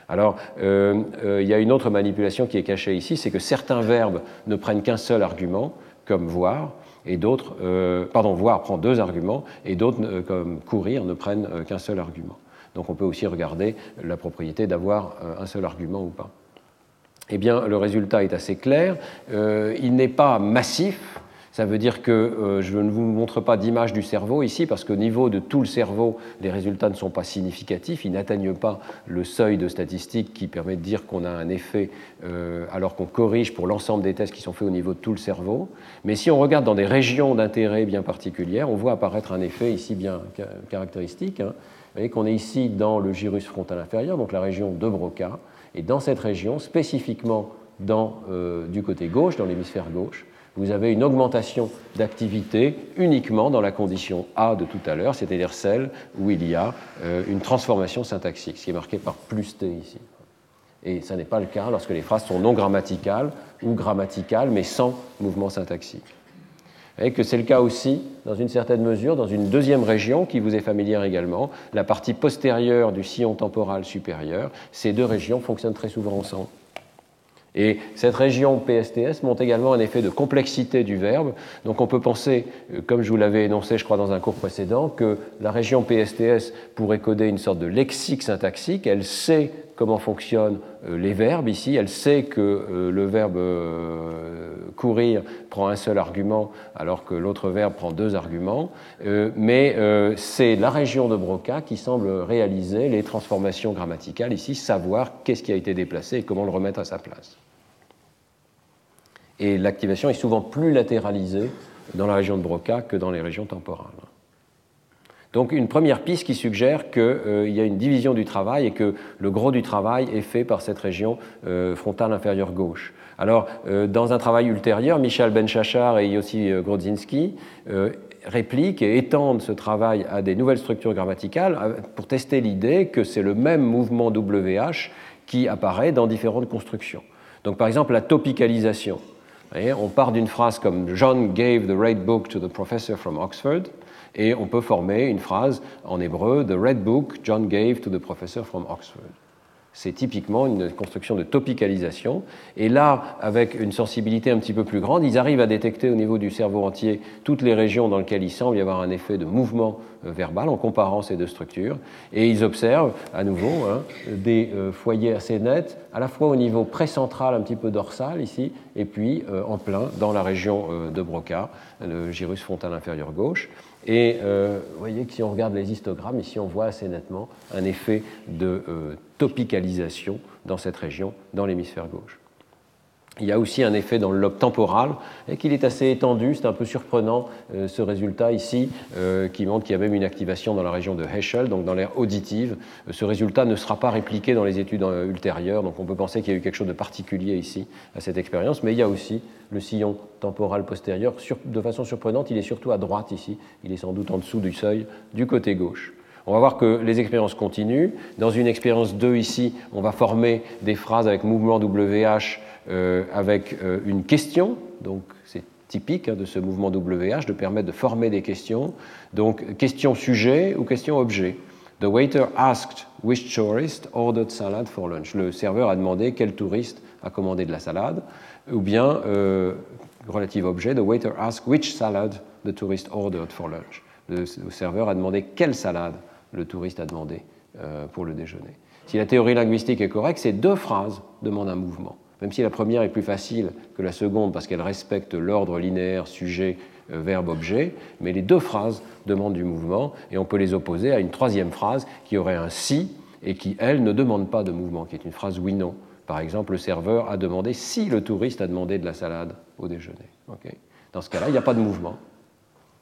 Alors, euh, euh, il y a une autre manipulation qui est cachée ici, c'est que certains verbes ne prennent qu'un seul argument, comme voir, et d'autres, euh, pardon, voir prend deux arguments, et d'autres, comme courir, ne prennent qu'un seul argument. Donc on peut aussi regarder la propriété d'avoir un seul argument ou pas eh bien, le résultat est assez clair. Euh, il n'est pas massif. Ça veut dire que euh, je ne vous montre pas d'image du cerveau ici, parce qu'au niveau de tout le cerveau, les résultats ne sont pas significatifs. Ils n'atteignent pas le seuil de statistique qui permet de dire qu'on a un effet euh, alors qu'on corrige pour l'ensemble des tests qui sont faits au niveau de tout le cerveau. Mais si on regarde dans des régions d'intérêt bien particulières, on voit apparaître un effet ici bien caractéristique. Hein. Vous voyez qu'on est ici dans le gyrus frontal inférieur, donc la région de Broca. Et dans cette région, spécifiquement euh, du côté gauche, dans l'hémisphère gauche, vous avez une augmentation d'activité uniquement dans la condition A de tout à l'heure, c'est-à-dire celle où il y a euh, une transformation syntaxique, ce qui est marqué par plus T ici. Et ça n'est pas le cas lorsque les phrases sont non grammaticales ou grammaticales, mais sans mouvement syntaxique. Et que c'est le cas aussi, dans une certaine mesure, dans une deuxième région qui vous est familière également, la partie postérieure du sillon temporal supérieur. Ces deux régions fonctionnent très souvent ensemble. Et cette région PSTS montre également un effet de complexité du verbe. Donc on peut penser, euh, comme je vous l'avais énoncé, je crois, dans un cours précédent, que la région PSTS pourrait coder une sorte de lexique syntaxique. Elle sait comment fonctionnent euh, les verbes ici. Elle sait que euh, le verbe courir prend un seul argument alors que l'autre verbe prend deux arguments. Mais c'est la région de Broca qui semble réaliser les transformations grammaticales ici, savoir qu'est-ce qui a été déplacé et comment le remettre à sa place et l'activation est souvent plus latéralisée dans la région de Broca que dans les régions temporales. Donc une première piste qui suggère qu'il euh, y a une division du travail et que le gros du travail est fait par cette région euh, frontale inférieure gauche. Alors, euh, dans un travail ultérieur, Michel Benchachar et Yossi Grodzinski répliquent et étendent ce travail à des nouvelles structures grammaticales pour tester l'idée que c'est le même mouvement WH qui apparaît dans différentes constructions. Donc, par exemple, la topicalisation on part d'une phrase comme John gave the red book to the professor from Oxford, et on peut former une phrase en hébreu The red book John gave to the professor from Oxford. C'est typiquement une construction de topicalisation. Et là, avec une sensibilité un petit peu plus grande, ils arrivent à détecter au niveau du cerveau entier toutes les régions dans lesquelles il semble y avoir un effet de mouvement euh, verbal en comparant ces deux structures. Et ils observent à nouveau hein, des euh, foyers assez nets, à la fois au niveau précentral, un petit peu dorsal ici, et puis euh, en plein dans la région de Broca, le gyrus frontal inférieur gauche. Et euh, vous voyez que si on regarde les histogrammes, ici on voit assez nettement un effet de euh, topicalisation dans cette région, dans l'hémisphère gauche. Il y a aussi un effet dans le lobe temporal et qu'il est assez étendu. C'est un peu surprenant euh, ce résultat ici euh, qui montre qu'il y a même une activation dans la région de Heschel, donc dans l'aire auditive. Euh, ce résultat ne sera pas répliqué dans les études ultérieures, donc on peut penser qu'il y a eu quelque chose de particulier ici à cette expérience. Mais il y a aussi le sillon temporal postérieur. de façon surprenante, il est surtout à droite ici. Il est sans doute en dessous du seuil du côté gauche. On va voir que les expériences continuent. Dans une expérience 2 ici, on va former des phrases avec mouvement WH avec euh, une question, donc c'est typique hein, de ce mouvement WH de permettre de former des questions. Donc question sujet ou question objet. The waiter asked which tourist ordered salad for lunch. Le serveur a demandé quel touriste a commandé de la salade. Ou bien, euh, relative objet, the waiter asked which salad the tourist ordered for lunch. Le, serveur a demandé quelle salade le touriste a demandé pour le déjeuner. Si la théorie linguistique est correcte, ces deux phrases demandent un mouvement même si la première est plus facile que la seconde parce qu'elle respecte l'ordre linéaire sujet, euh, verbe, objet, mais les deux phrases demandent du mouvement et on peut les opposer à une troisième phrase qui aurait un si et qui, elle, ne demande pas de mouvement, qui est une phrase oui-non. Par exemple, le serveur a demandé si le touriste a demandé de la salade au déjeuner. Dans ce cas-là, il n'y a pas de mouvement.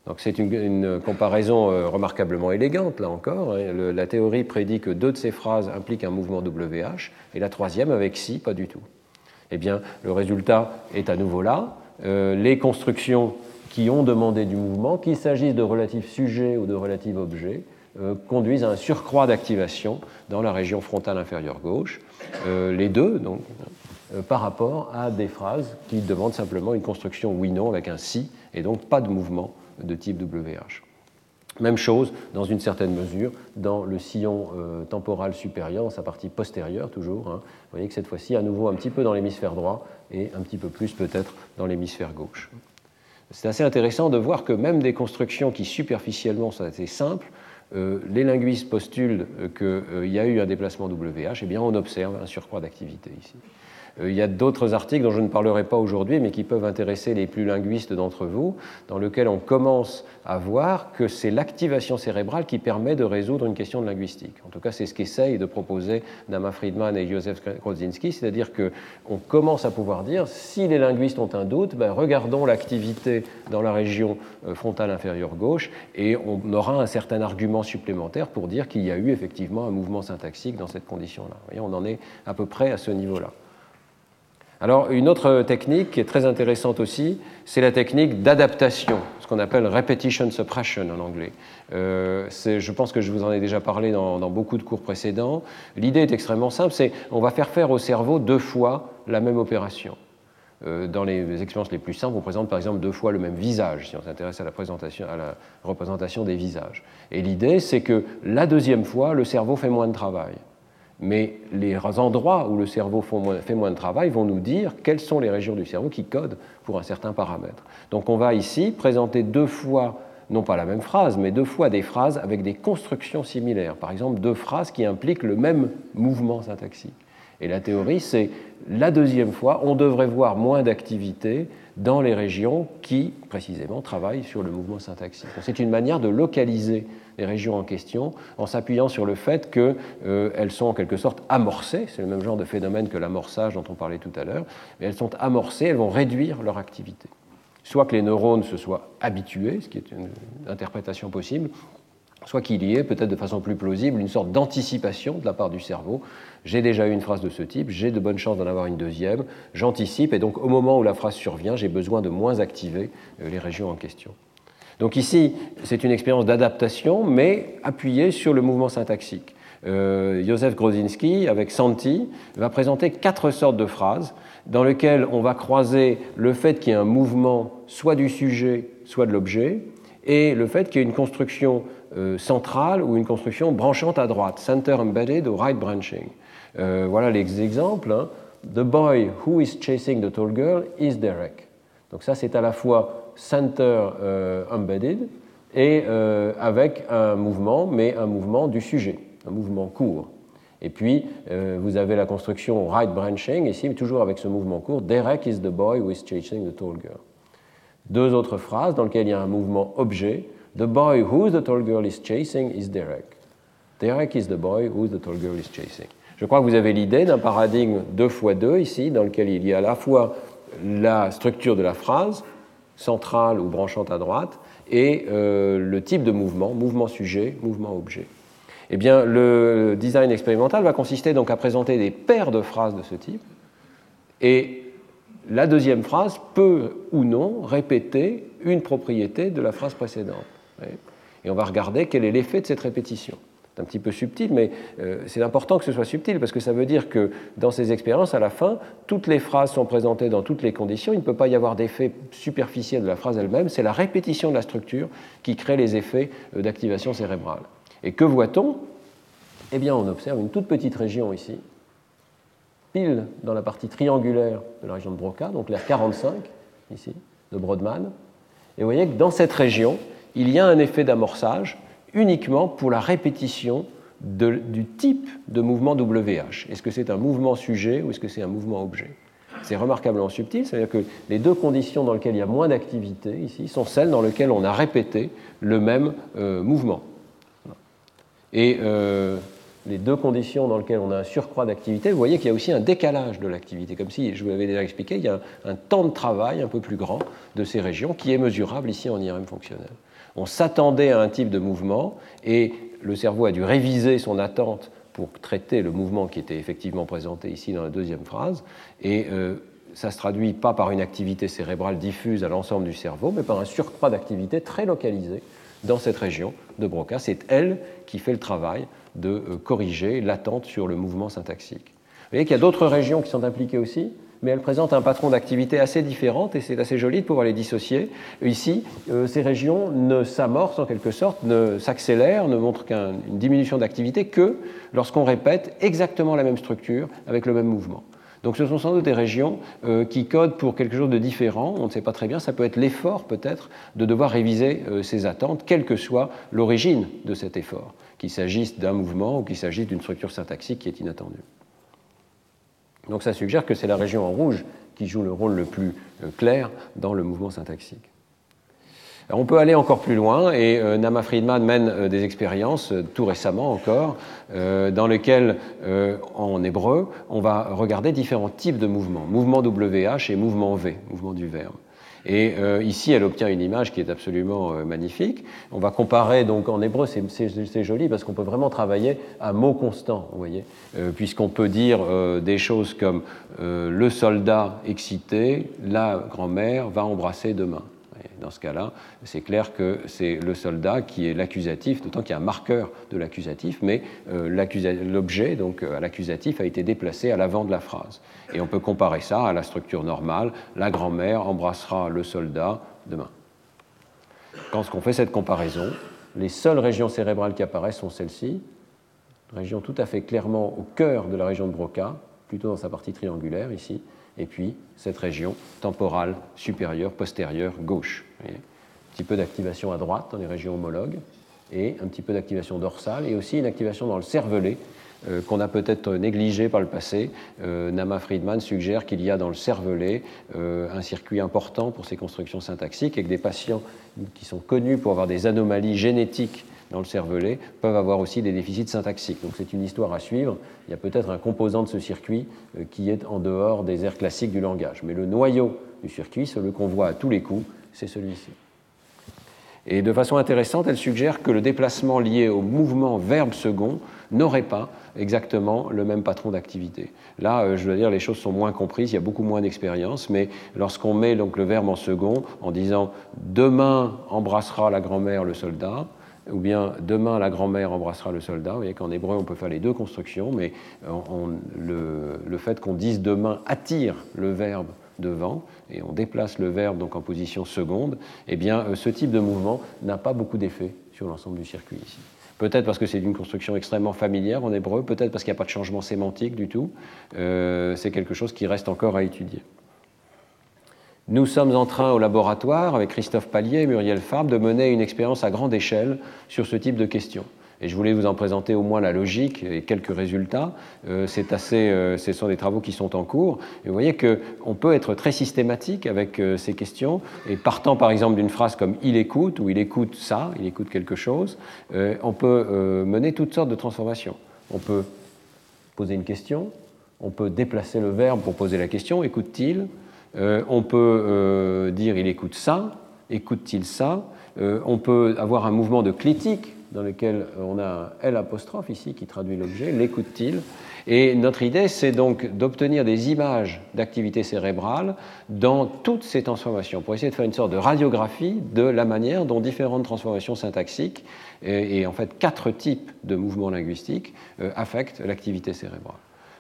Donc c'est une, comparaison euh, remarquablement élégante, là encore. Hein. la théorie prédit que deux de ces phrases impliquent un mouvement WH, et la troisième avec si, pas du tout eh bien, le résultat est à nouveau là. Euh, les constructions qui ont demandé du mouvement, qu'il s'agisse de relatifs sujets ou de relatifs objets, euh, conduisent à un surcroît d'activation dans la région frontale inférieure gauche. Euh, les deux, donc, par rapport à des phrases qui demandent simplement une construction oui-non avec un si, et donc pas de mouvement de type WH. Même chose, dans une certaine mesure, dans le sillon euh, temporal supérieur, dans sa partie postérieure toujours. Hein. Vous voyez que cette fois-ci, à nouveau un petit peu dans l'hémisphère droit et un petit peu plus peut-être dans l'hémisphère gauche. C'est assez intéressant de voir que même des constructions qui superficiellement sont assez simples, euh, les linguistes postulent qu'il euh, y a eu un déplacement WH, et eh bien on observe un surcroît d'activité ici. Euh, il y a d'autres articles dont je ne parlerai pas aujourd'hui, mais qui peuvent intéresser les plus linguistes d'entre vous, dans lesquels on commence à voir que c'est l'activation cérébrale qui permet de résoudre une question de linguistique. En tout cas, c'est ce qu'essayent de proposer Nama Friedman et Joseph Krodzinski, c'est-à-dire qu'on commence à pouvoir dire, si les linguistes ont un doute, ben, regardons l'activité dans la région euh, frontale inférieure gauche, et on aura un certain argument supplémentaire pour dire qu'il y a eu effectivement un mouvement syntaxique dans cette condition-là. On en est à peu près à ce niveau-là. Alors, une autre technique qui est très intéressante aussi, c'est la technique d'adaptation, ce qu'on appelle repetition suppression en anglais. Euh, je pense que je vous en ai déjà parlé dans, beaucoup de cours précédents. L'idée est extrêmement simple, c'est on va faire faire au cerveau deux fois la même opération. Euh, dans les expériences les plus simples, on présente par exemple deux fois le même visage, si on s'intéresse à à la représentation des visages. Et l'idée, c'est que la deuxième fois, le cerveau fait moins de travail. Mais les endroits où le cerveau fait moins de travail vont nous dire quelles sont les régions du cerveau qui codent pour un certain paramètre. Donc on va ici présenter deux fois, non pas la même phrase, mais deux fois des phrases avec des constructions similaires. Par exemple, deux phrases qui impliquent le même mouvement syntaxique. Et la théorie, c'est la deuxième fois, on devrait voir moins d'activité dans les régions qui, précisément, travaillent sur le mouvement syntaxique. C'est une manière de localiser les régions en question en s'appuyant sur le fait qu'elles euh, sont en quelque sorte amorcées, c'est le même genre de phénomène que l'amorçage dont on parlait tout à l'heure, mais elles sont amorcées, elles vont réduire leur activité. Soit que les neurones se soient habitués, ce qui est une interprétation possible, soit qu'il y ait peut-être de façon plus plausible une sorte d'anticipation de la part du cerveau. J'ai déjà eu une phrase de ce type, j'ai de bonnes chances d'en avoir une deuxième, j'anticipe et donc au moment où la phrase survient, j'ai besoin de moins activer euh, les régions en question. Donc ici, c'est une expérience d'adaptation, mais appuyée sur le mouvement syntaxique. Euh, Joseph Grozinski, avec Santi, va présenter quatre sortes de phrases dans lesquelles on va croiser le fait qu'il y ait un mouvement soit du sujet, soit de l'objet, et le fait qu'il y ait une construction euh, centrale ou une construction branchante à droite, center embedded ou right branching. Euh, voilà les exemples. Hein. The boy who is chasing the tall girl is Derek. Donc ça, c'est à la fois center euh, embedded et avec un mouvement, mais un mouvement du sujet, un mouvement court. Et puis, vous avez la construction right branching, ici, toujours avec ce mouvement court. Derek is the boy who is chasing the tall girl. Deux autres phrases dans lesquelles il y a un mouvement objet. The boy who the tall girl is chasing is Derek. Derek is the boy who the tall girl is chasing. Je crois que vous avez l'idée d'un paradigme 2 fois 2 ici, dans lequel il y a à la fois la structure de la phrase, centrale ou branchante à droite, et euh, le type de mouvement, mouvement sujet, mouvement objet. Eh bien, le design expérimental va consister donc à présenter des paires de phrases de ce type, et la deuxième phrase peut ou non répéter une propriété de la phrase précédente. Et on va regarder quel est l'effet de cette répétition. C'est un petit peu subtil, mais euh, c'est important que ce soit subtil parce que ça veut dire que dans ces expériences, à la fin, toutes les phrases sont présentées dans toutes les conditions. Il ne peut pas y avoir d'effet superficiel de la phrase elle-même. C'est la répétition de la structure qui crée les effets euh, d'activation cérébrale. Et que voit-on? Eh bien, on observe une toute petite région ici, pile dans la partie triangulaire de la région de Broca, donc l'air 45 ici, de Brodmann. Et vous voyez que dans cette région, il y a un effet d'amorçage uniquement pour la répétition du type de mouvement WH. Est-ce que c'est un mouvement sujet ou est-ce que c'est un mouvement objet? C'est remarquablement subtil, c'est-à-dire que les deux conditions dans lesquelles il y a moins d'activité ici sont celles dans lesquelles on a répété le même euh, mouvement. Et euh, les deux conditions dans lesquelles on a un surcroît d'activité, vous voyez qu'il y a aussi un décalage de l'activité, comme si, je vous l'avais déjà expliqué, il y a un, temps de travail un peu plus grand de ces régions qui est mesurable ici en IRM fonctionnel. On s'attendait à un type de mouvement et le cerveau a dû réviser son attente pour traiter le mouvement qui était effectivement présenté ici dans la deuxième phrase. Et euh, ça se traduit pas par une activité cérébrale diffuse à l'ensemble du cerveau, mais par un surcroît d'activité très localisé dans cette région de Broca. C'est elle qui fait le travail de euh, corriger l'attente sur le mouvement syntaxique. Vous voyez qu'il y a d'autres régions qui sont impliquées aussi, mais elles présentent un patron d'activité assez différent et c'est assez joli de pouvoir les dissocier. Ici, euh, ces régions ne s'amorcent en quelque sorte, ne s'accélèrent, ne montrent qu'une diminution d'activité que lorsqu'on répète exactement la même structure avec le même mouvement. Donc ce sont sans doute des régions euh, qui codent pour quelque chose de différent, on ne sait pas très bien, ça peut être l'effort peut-être de devoir réviser ces attentes, quelle que soit l'origine de cet effort qu'il s'agisse d'un mouvement ou qu'il s'agisse d'une structure syntaxique qui est inattendue. Donc ça suggère que c'est la région en rouge qui joue le rôle le plus euh, clair dans le mouvement syntaxique. on peut aller encore plus loin et euh, Nama Friedman mène euh, des expériences, tout récemment encore, dans lesquelles, en hébreu, on va regarder différents types de mouvements, mouvement WH et mouvement V, mouvement du verbe. Et euh, ici, elle obtient une image qui est absolument euh, magnifique. On va comparer, donc en hébreu, c'est joli parce qu'on peut vraiment travailler à mots constants, vous voyez, euh, puisqu'on peut dire des choses comme le soldat excité, la grand-mère va embrasser demain. Dans ce cas-là, c'est clair que c'est le soldat qui est l'accusatif, d'autant qu'il y a un marqueur de l'accusatif, mais l'objet, donc à l'accusatif, a été déplacé à l'avant de la phrase. Et on peut comparer ça à la structure normale. La grand-mère embrassera le soldat demain. Quand on fait cette comparaison, les seules régions cérébrales qui apparaissent sont celles-ci, région tout à fait clairement au cœur de la région de Broca, plutôt dans sa partie triangulaire ici, et puis cette région temporale supérieure, postérieure, gauche. un petit peu d'activation à droite dans les régions homologues, et un petit peu d'activation dorsale, et aussi une activation dans le cervelet, euh, qu'on a peut-être négligé par le passé. Euh, Nama Friedman suggère qu'il y a dans le cervelet euh, un circuit important pour ces constructions syntaxiques et que des patients qui sont connus pour avoir des anomalies génétiques dans le cervelet peuvent avoir aussi des déficits syntaxiques. Donc c'est une histoire à suivre. Il y a peut-être un composant de ce circuit qui est en dehors des aires classiques du langage. Mais le noyau du circuit, celui qu'on voit à tous les coups, c'est celui-ci. Et de façon intéressante, elle suggère que le déplacement lié au mouvement verbe second n'aurait pas exactement le même patron d'activité. Là, euh, je veux dire, les choses sont moins comprises, il y a beaucoup moins d'expérience, mais lorsqu'on met donc le verbe en second en disant demain embrassera la grand-mère le soldat, ou bien demain la grand-mère embrassera le soldat. Vous voyez qu'en hébreu on peut faire les deux constructions, mais le, fait qu'on dise demain attire le verbe devant et on déplace le verbe donc en position seconde, eh bien euh, ce type de mouvement n'a pas beaucoup d'effet sur l'ensemble du circuit ici. Peut-être parce que c'est une construction extrêmement familière en hébreu, peut-être parce qu'il n'y a pas de changement sémantique du tout. Euh, c'est quelque chose qui reste encore à étudier. Nous sommes en train au laboratoire, avec Christophe Pallier et Muriel Fabre, de mener une expérience à grande échelle sur ce type de questions. Et je voulais vous en présenter au moins la logique et quelques résultats. Euh, c'est assez, euh, ce sont des travaux qui sont en cours. Et vous voyez qu'on peut être très systématique avec euh, ces questions. Et partant par exemple d'une phrase comme il écoute ou il écoute ça, il écoute quelque chose, on peut mener toutes sortes de transformations. On peut poser une question, on peut déplacer le verbe pour poser la question, écoute-t-il? On peut dire il écoute ça, écoute-t-il ça? On peut avoir un mouvement de critique dans lequel on a un L apostrophe ici qui traduit l'objet, l'écoute-t-il? Et notre idée, c'est donc d'obtenir des images d'activité cérébrale dans toutes ces transformations, pour essayer de faire une sorte de radiographie de la manière dont différentes transformations syntaxiques et, en fait quatre types de mouvements linguistiques euh, affectent l'activité cérébrale.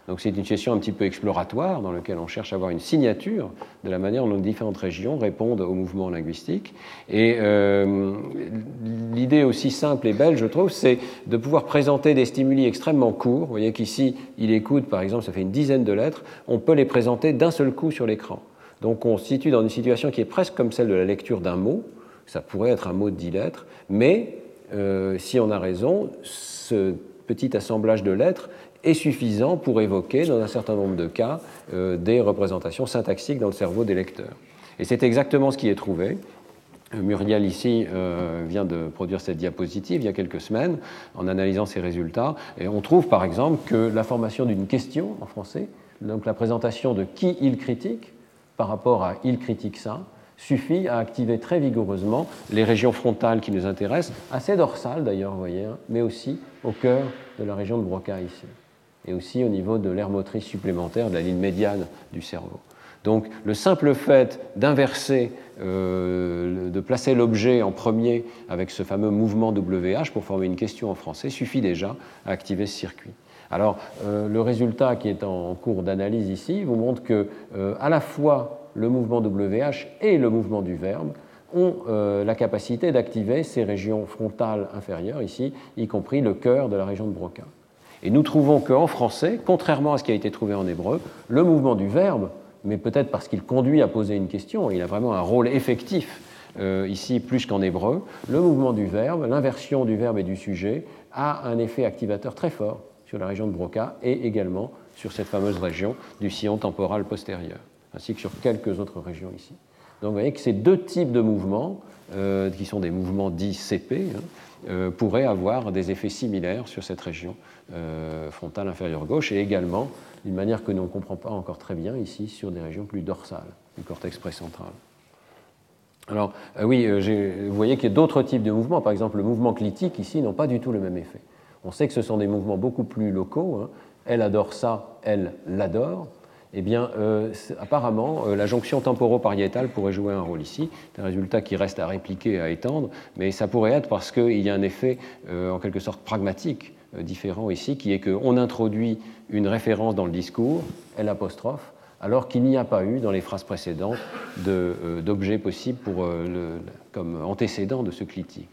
Donc c'est une session un petit peu exploratoire dans laquelle on cherche à avoir une signature de la manière dont différentes régions répondent au mouvement linguistique. Et euh, l'idée aussi simple et belle, je trouve, c'est de pouvoir présenter des stimuli extrêmement courts. Vous voyez qu'ici, il écoute, par exemple, ça fait une dizaine de lettres. On peut les présenter d'un seul coup sur l'écran. Donc on se situe dans une situation qui est presque comme celle de la lecture d'un mot. Ça pourrait être un mot de dix lettres, mais euh, si on a raison, ce petit assemblage de lettres est suffisant pour évoquer, dans un certain nombre de cas, euh, des représentations syntaxiques dans le cerveau des lecteurs. Et c'est exactement ce qui est trouvé. Muriel ici euh, vient de produire cette diapositive il y a quelques semaines en analysant ses résultats. Et on trouve par exemple que la formation d'une question en français, donc la présentation de qui il critique par rapport à il critique ça, suffit à activer très vigoureusement les régions frontales qui nous intéressent, assez dorsales d'ailleurs, vous voyez, hein, mais aussi au cœur de la région de Broca ici et aussi au niveau de l'aire motrice supplémentaire de la ligne médiane du cerveau. Donc le simple fait d'inverser, euh, de placer l'objet en premier avec ce fameux mouvement WH pour former une question en français suffit déjà à activer ce circuit. Alors euh, le résultat qui est en cours d'analyse ici vous montre que euh, à la fois le mouvement WH et le mouvement du verbe ont la capacité d'activer ces régions frontales inférieures ici, y compris le cœur de la région de Broca. Et nous trouvons qu'en français, contrairement à ce qui a été trouvé en hébreu, le mouvement du verbe, mais peut-être parce qu'il conduit à poser une question, il a vraiment un rôle effectif euh, ici plus qu'en hébreu, le mouvement du verbe, l'inversion du verbe et du sujet, a un effet activateur très fort sur la région de Broca et également sur cette fameuse région du sillon temporal postérieur, ainsi que sur quelques autres régions ici. Donc vous voyez que ces deux types de mouvements, euh, qui sont des mouvements dits CP, hein, euh, pourraient avoir des effets similaires sur cette région frontale inférieure gauche et également, d'une manière que nous ne comprend pas encore très bien ici, sur des régions plus dorsales du cortex précentral. Alors oui, vous voyez qu'il y a d'autres types de mouvements. Par exemple, le mouvement clitique ici n'ont pas du tout le même effet. On sait que ce sont des mouvements beaucoup plus locaux. Hein. Elle adore ça, elle l'adore eh bien, euh, apparemment, euh, la jonction temporopariétale pourrait jouer un rôle ici. C'est un résultat qui reste à répliquer, à étendre, mais ça pourrait être parce qu'il y a un effet, euh, en quelque sorte, pragmatique différent ici, qui est qu'on introduit une référence dans le discours, L apostrophe, alors qu'il n'y a pas eu dans les phrases précédentes d'objet possible pour, comme antécédent de ce clitique.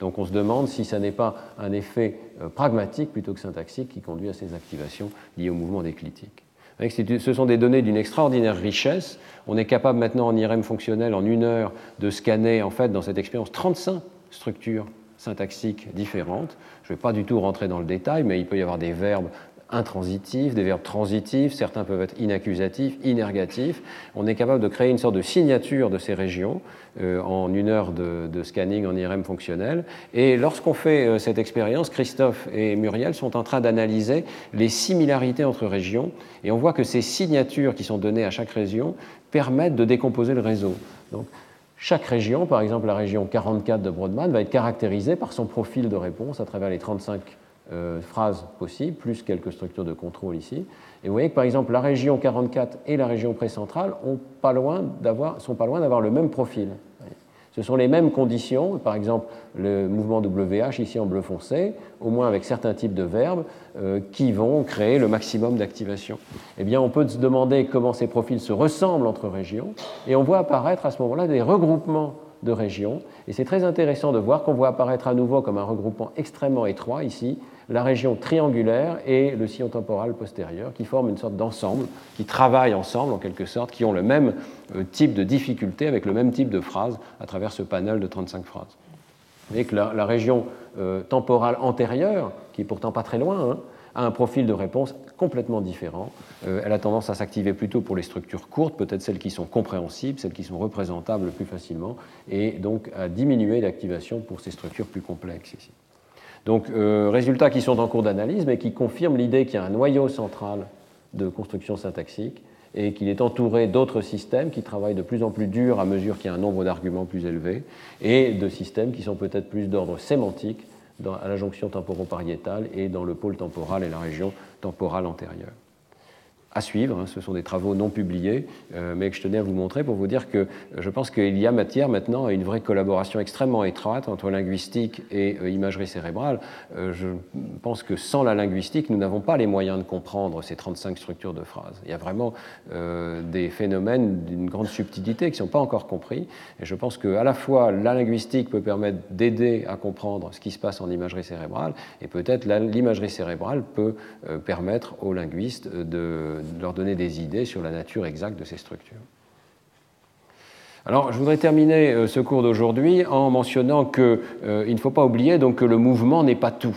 Donc on se demande si ça n'est pas un effet pragmatique plutôt que syntaxique qui conduit à ces activations liées au mouvement des clitiques. Ce sont des données d'une extraordinaire richesse. On est capable maintenant en IRM fonctionnel, en une heure, de scanner, en fait, dans cette expérience, 35 structures syntaxiques différentes. Je ne vais pas du tout rentrer dans le détail, mais il peut y avoir des verbes intransitifs, des verbes transitifs, certains peuvent être inaccusatifs, inergatifs. On est capable de créer une sorte de signature de ces régions euh, en une heure de, scanning en IRM fonctionnel. Et lorsqu'on fait euh, cette expérience, Christophe et Muriel sont en train d'analyser les similarités entre régions et on voit que ces signatures qui sont données à chaque région permettent de décomposer le réseau. Chaque région, par exemple la région 44 de Broadman, va être caractérisée par son profil de réponse à travers les 35 euh, phrases possibles, plus quelques structures de contrôle ici. Et vous voyez que par exemple la région 44 et la région précentrale ont sont pas loin d'avoir le même profil. Ce sont les mêmes conditions, par exemple le mouvement WH ici en bleu foncé, au moins avec certains types de verbes, euh, qui vont créer le maximum d'activation. Eh bien, on peut se demander comment ces profils se ressemblent entre régions, et on voit apparaître à ce moment-là des regroupements de régions. Et c'est très intéressant de voir qu'on voit apparaître à nouveau comme un regroupement extrêmement étroit ici, la région triangulaire et le sillon temporal postérieur, qui forment une sorte d'ensemble, qui travaillent ensemble en quelque sorte, qui ont le même euh, type de difficulté avec le même type de phrase à travers ce panel de 35 phrases. Vous voyez que la, région euh, temporale antérieure, qui est pourtant pas très loin, hein, a un profil de réponse complètement différent. Euh, elle a tendance à s'activer plutôt pour les structures courtes, peut-être celles qui sont compréhensibles, celles qui sont représentables plus facilement, et donc à diminuer l'activation pour ces structures plus complexes ici. Donc, euh, résultats qui sont en cours d'analyse, mais qui confirment l'idée qu'il y a un noyau central de construction syntaxique et qu'il est entouré d'autres systèmes qui travaillent de plus en plus dur à mesure qu'il y a un nombre d'arguments plus élevé, et de systèmes qui sont peut-être plus d'ordre sémantique à la jonction temporopariétale et dans le pôle temporal et la région temporale antérieure à suivre. Ce sont des travaux non publiés, euh, mais que je tenais à vous montrer pour vous dire que je pense qu'il y a matière maintenant à une vraie collaboration extrêmement étroite entre linguistique et euh, imagerie cérébrale. Euh, je pense que sans la linguistique, nous n'avons pas les moyens de comprendre ces 35 structures de phrases. Il y a vraiment des phénomènes d'une grande subtilité qui ne sont pas encore compris. Et je pense qu'à la fois la linguistique peut permettre d'aider à comprendre ce qui se passe en imagerie cérébrale, et peut-être l'imagerie cérébrale peut permettre aux linguistes de leur donner des idées sur la nature exacte de ces structures. Alors, je voudrais terminer euh, ce cours d'aujourd'hui en mentionnant qu'il euh, ne faut pas oublier donc, que le mouvement n'est pas tout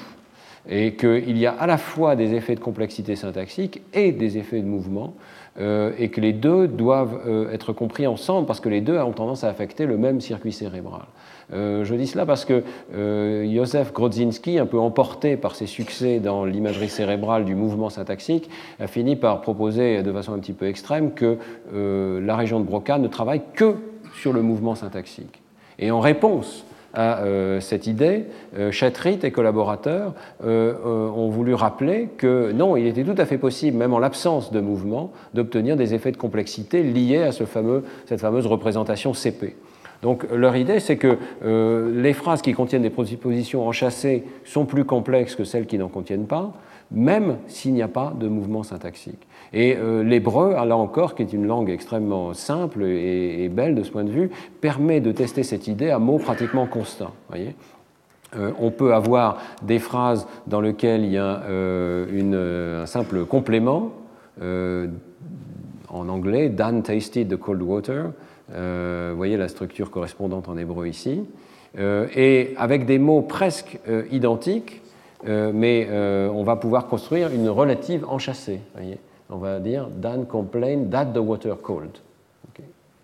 et qu'il y a à la fois des effets de complexité syntaxique et des effets de mouvement, euh, et que les deux doivent être compris ensemble parce que les deux ont tendance à affecter le même circuit cérébral. Euh, je dis cela parce que euh, Josef Grodzinski, un peu emporté par ses succès dans l'imagerie cérébrale du mouvement syntaxique, a fini par proposer de façon un petit peu extrême que euh, la région de Broca ne travaille que sur le mouvement syntaxique. Et en réponse à cette idée, Chatrit et collaborateurs ont voulu rappeler que non, il était tout à fait possible, même en l'absence de mouvement, d'obtenir des effets de complexité liés à cette fameuse représentation CP. Donc leur idée, c'est que euh, les phrases qui contiennent des propositions enchâssées sont plus complexes que celles qui n'en contiennent pas, même s'il n'y a pas de mouvement syntaxique. Et euh, l'hébreu, là encore, qui est une langue extrêmement simple et, belle de ce point de vue, permet de tester cette idée à mots pratiquement constants. Voyez euh, on peut avoir des phrases dans lesquelles il y a un simple complément. en anglais, Dan tasted the cold water. Euh, vous voyez la structure correspondante en hébreu ici. Euh, et avec des mots presque euh, identiques, mais on va pouvoir construire une relative enchâssée. On va dire Dan complained that the water cold.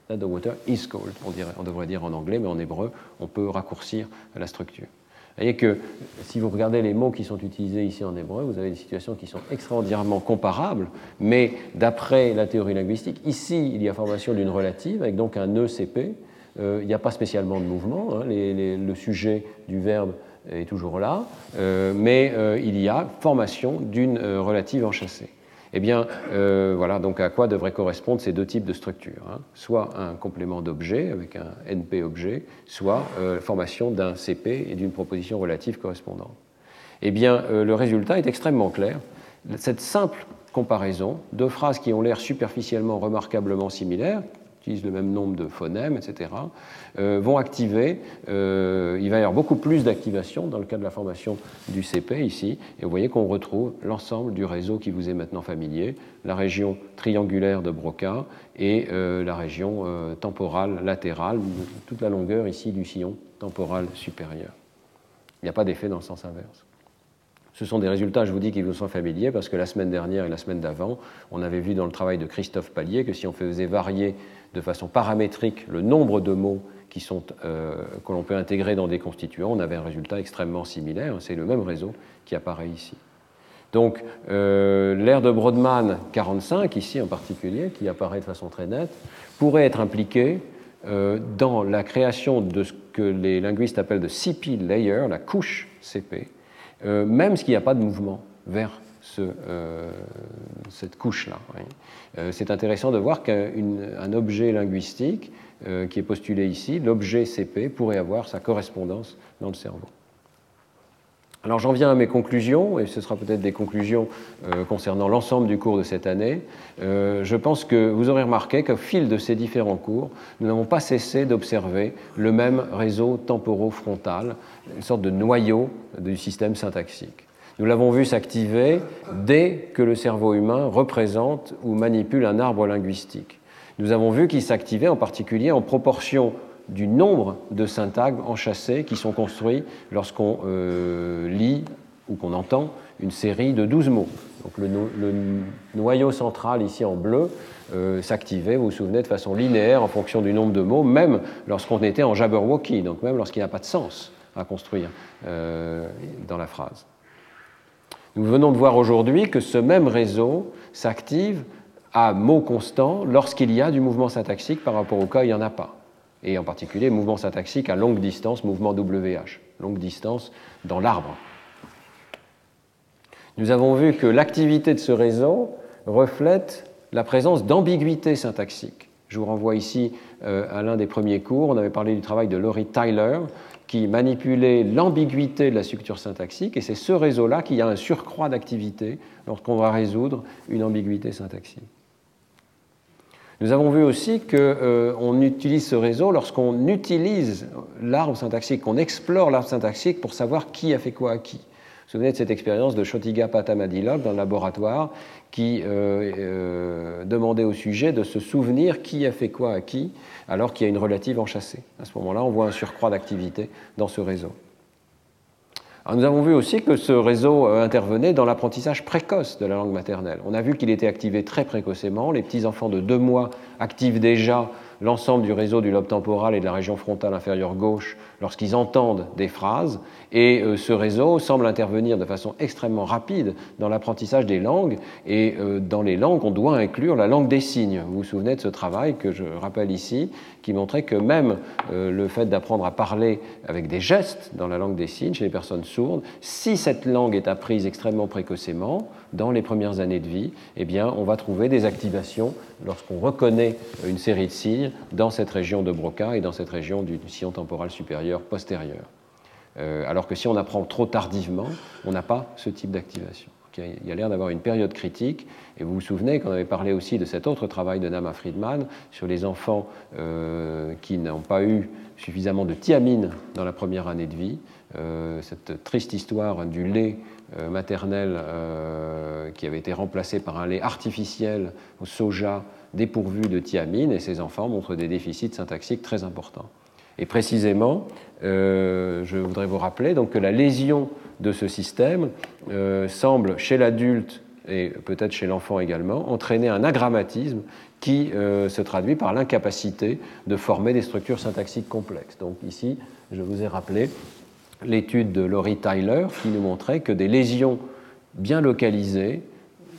That the water is cold, on devrait dire en anglais, mais en hébreu, on peut raccourcir la structure. Voyez que si vous regardez les mots qui sont utilisés ici en hébreu, vous avez des situations qui sont extraordinairement comparables, mais d'après la théorie linguistique, ici, il y a formation d'une relative, avec donc un ECP, il n'y a pas spécialement de mouvement. Hein. le sujet du verbe est toujours là, mais il y a formation d'une relative enchâssée. Eh bien, euh, voilà donc à quoi devraient correspondre ces deux types de structures hein. Soit un complément d'objet avec un NP-objet, soit euh, la formation d'un CP et d'une proposition relative correspondante. Eh bien, euh, le résultat est extrêmement clair. Cette simple comparaison, deux phrases qui ont l'air superficiellement remarquablement similaires, utilisent le même nombre de phonèmes, etc., euh, vont activer, euh, il va y avoir beaucoup plus d'activation dans le cas de la formation du CP ici, et vous voyez qu'on retrouve l'ensemble du réseau qui vous est maintenant familier, la région triangulaire de Broca et euh, la région temporale latérale, toute la longueur ici du sillon temporal supérieur. Il n'y a pas d'effet dans le sens inverse. Ce sont des résultats, je vous dis, qui vous sont familiers, parce que la semaine dernière et la semaine d'avant, on avait vu dans le travail de Christophe Pallier que si on faisait varier de façon paramétrique le nombre de mots euh, que l'on peut intégrer dans des constituants, on avait un résultat extrêmement similaire. C'est le même réseau qui apparaît ici. Donc, euh, l'aire de Brodmann 45, ici en particulier, qui apparaît de façon très nette, pourrait être impliquée euh, dans la création de ce que les linguistes appellent de CP layer, la couche CP, même s'il n'y a pas de mouvement vers euh, cette couche-là. Euh, c'est intéressant de voir qu'un objet linguistique euh, qui est postulé ici, l'objet CP, pourrait avoir sa correspondance dans le cerveau. Alors j'en viens à mes conclusions, et ce sera peut-être des conclusions concernant l'ensemble du cours de cette année. je pense que vous aurez remarqué qu'au fil de ces différents cours, nous n'avons pas cessé d'observer le même réseau temporo-frontal, une sorte de noyau du système syntaxique. Nous l'avons vu s'activer dès que le cerveau humain représente ou manipule un arbre linguistique. Nous avons vu qu'il s'activait en particulier en proportion du nombre de syntagmes enchâssés qui sont construits lorsqu'on euh, lit ou qu'on entend une série de 12 mots. Donc le, noyau central ici en bleu euh, s'activait, vous vous souvenez, de façon linéaire en fonction du nombre de mots, même lorsqu'on était en Jabberwocky, donc même lorsqu'il n'y a pas de sens à construire euh, dans la phrase. Nous venons de voir aujourd'hui que ce même réseau s'active à mot constant lorsqu'il y a du mouvement syntaxique par rapport au cas où il n'y en a pas. Et en particulier, mouvement syntaxique à longue distance, mouvement WH, longue distance dans l'arbre. Nous avons vu que l'activité de ce réseau reflète la présence d'ambiguïté syntaxique. Je vous renvoie ici euh, à l'un des premiers cours. On avait parlé du travail de Laurie Tyler, qui manipulait l'ambiguïté de la structure syntaxique, et c'est ce réseau-là qui a un surcroît d'activité lorsqu'on va résoudre une ambiguïté syntaxique. Nous avons vu aussi qu'on euh, utilise ce réseau lorsqu'on utilise l'arbre syntaxique, qu'on explore l'arbre syntaxique pour savoir qui a fait quoi à qui. Vous souvenez de cette expérience de Shotiga Patamadilov dans le laboratoire qui euh, euh, demandait au sujet de se souvenir qui a fait quoi à qui alors qu'il y a une relative enchâssée. À ce moment-là, on voit un surcroît d'activité dans ce réseau. nous avons vu aussi que ce réseau euh, intervenait dans l'apprentissage précoce de la langue maternelle. On a vu qu'il était activé très précocement. Les petits enfants de deux mois activent déjà l'ensemble du réseau du lobe temporal et de la région frontale inférieure gauche lorsqu'ils entendent des phrases, et euh, ce réseau semble intervenir de façon extrêmement rapide dans l'apprentissage des langues, et euh, dans les langues, on doit inclure la langue des signes. Vous vous souvenez de ce travail que je rappelle ici, qui montrait que même euh, le fait d'apprendre à parler avec des gestes dans la langue des signes chez les personnes sourdes, si cette langue est apprise extrêmement précocement, dans les premières années de vie, eh bien, on va trouver des activations lorsqu'on reconnaît une série de signes dans cette région de Broca et dans cette région du sillon temporal supérieur postérieur. Euh, alors que si on apprend trop tardivement, on n'a pas ce type d'activation. Il y a l'air d'avoir une période critique, et vous vous souvenez qu'on avait parlé aussi de cet autre travail de Nama Friedman sur les enfants euh, qui n'ont pas eu suffisamment de thiamine dans la première année de vie, euh, cette triste histoire du lait maternel qui avait été remplacé par un lait artificiel au soja dépourvu de thiamine, et ces enfants montrent des déficits syntaxiques très importants. Et précisément, euh, je voudrais vous rappeler que la lésion de ce système semble, chez l'adulte et peut-être chez l'enfant également, entraîner un agrammatisme qui se traduit par l'incapacité de former des structures syntaxiques complexes. Donc ici, je vous ai rappelé l'étude de Laurie Tyler qui nous montrait que des lésions bien localisées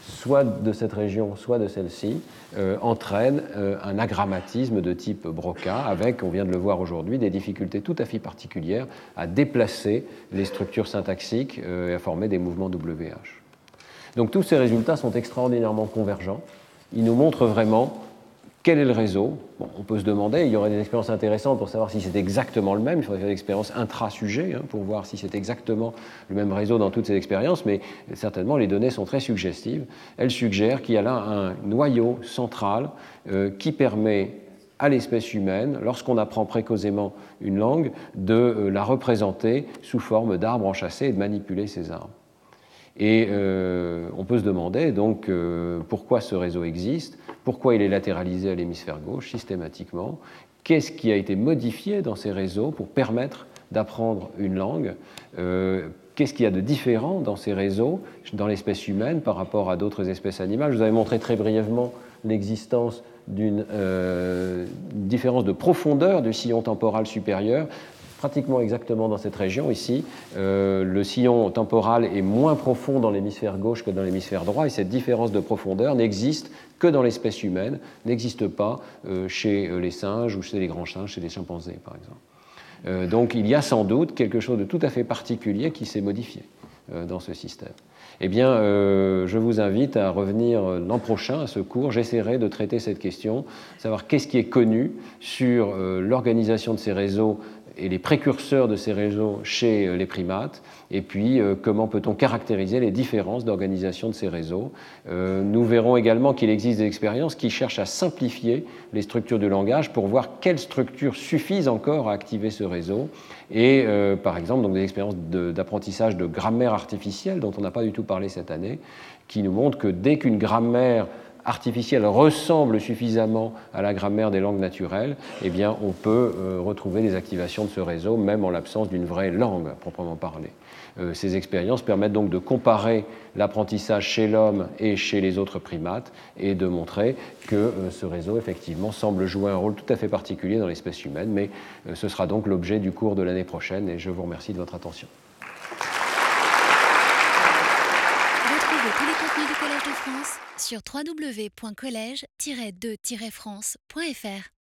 soit de cette région, soit de celle-ci, euh, entraîne euh, un agrammatisme de type Broca, avec, on vient de le voir aujourd'hui, des difficultés tout à fait particulières à déplacer les structures syntaxiques et à former des mouvements WH. Donc tous ces résultats sont extraordinairement convergents. Ils nous montrent vraiment quel est le réseau? On peut se demander, il y aurait des expériences intéressantes pour savoir si c'est exactement le même. Il faudrait faire des expériences intra-sujets hein, pour voir si c'est exactement le même réseau dans toutes ces expériences, mais certainement les données sont très suggestives. Elles suggèrent qu'il y a là un noyau central euh, qui permet à l'espèce humaine, lorsqu'on apprend précausément une langue, de euh, la représenter sous forme d'arbres enchâssés et de manipuler ces arbres. Et euh, on peut se demander donc euh, pourquoi ce réseau existe, pourquoi il est latéralisé à l'hémisphère gauche systématiquement, qu'est-ce qui a été modifié dans ces réseaux pour permettre d'apprendre une langue, euh, qu'est-ce qu'il y a de différent dans ces réseaux, dans l'espèce humaine par rapport à d'autres espèces animales? Je vous avais montré très brièvement l'existence d'une différence de profondeur du sillon temporal supérieur pratiquement exactement dans cette région ici. Euh, le sillon temporal est moins profond dans l'hémisphère gauche que dans l'hémisphère droit et cette différence de profondeur n'existe que dans l'espèce humaine, n'existe pas euh, chez euh, les singes ou chez les grands singes, chez les chimpanzés par exemple. donc il y a sans doute quelque chose de tout à fait particulier qui s'est modifié dans ce système. Eh bien, je vous invite à revenir l'an prochain à ce cours. J'essaierai de traiter cette question, savoir qu'est-ce qui est connu sur l'organisation de ces réseaux et les précurseurs de ces réseaux chez euh, les primates, et puis euh, comment peut-on caractériser les différences d'organisation de ces réseaux? Euh, nous verrons également qu'il existe des expériences qui cherchent à simplifier les structures du langage pour voir quelles structures suffisent encore à activer ce réseau. Et par exemple, donc des expériences d'apprentissage de, de grammaire artificielle dont on n'a pas du tout parlé cette année, qui nous montrent que dès qu'une grammaire artificielle ressemble suffisamment à la grammaire des langues naturelles, eh bien, on peut euh, retrouver des activations de ce réseau, même en l'absence d'une vraie langue proprement parlée. Euh, ces expériences permettent donc de comparer l'apprentissage chez l'homme et chez les autres primates et de montrer que euh, ce réseau, effectivement, semble jouer un rôle tout à fait particulier dans l'espèce humaine. Mais ce sera donc l'objet du cours de l'année prochaine et je vous remercie de votre attention. Sur www.colège-2-france.fr.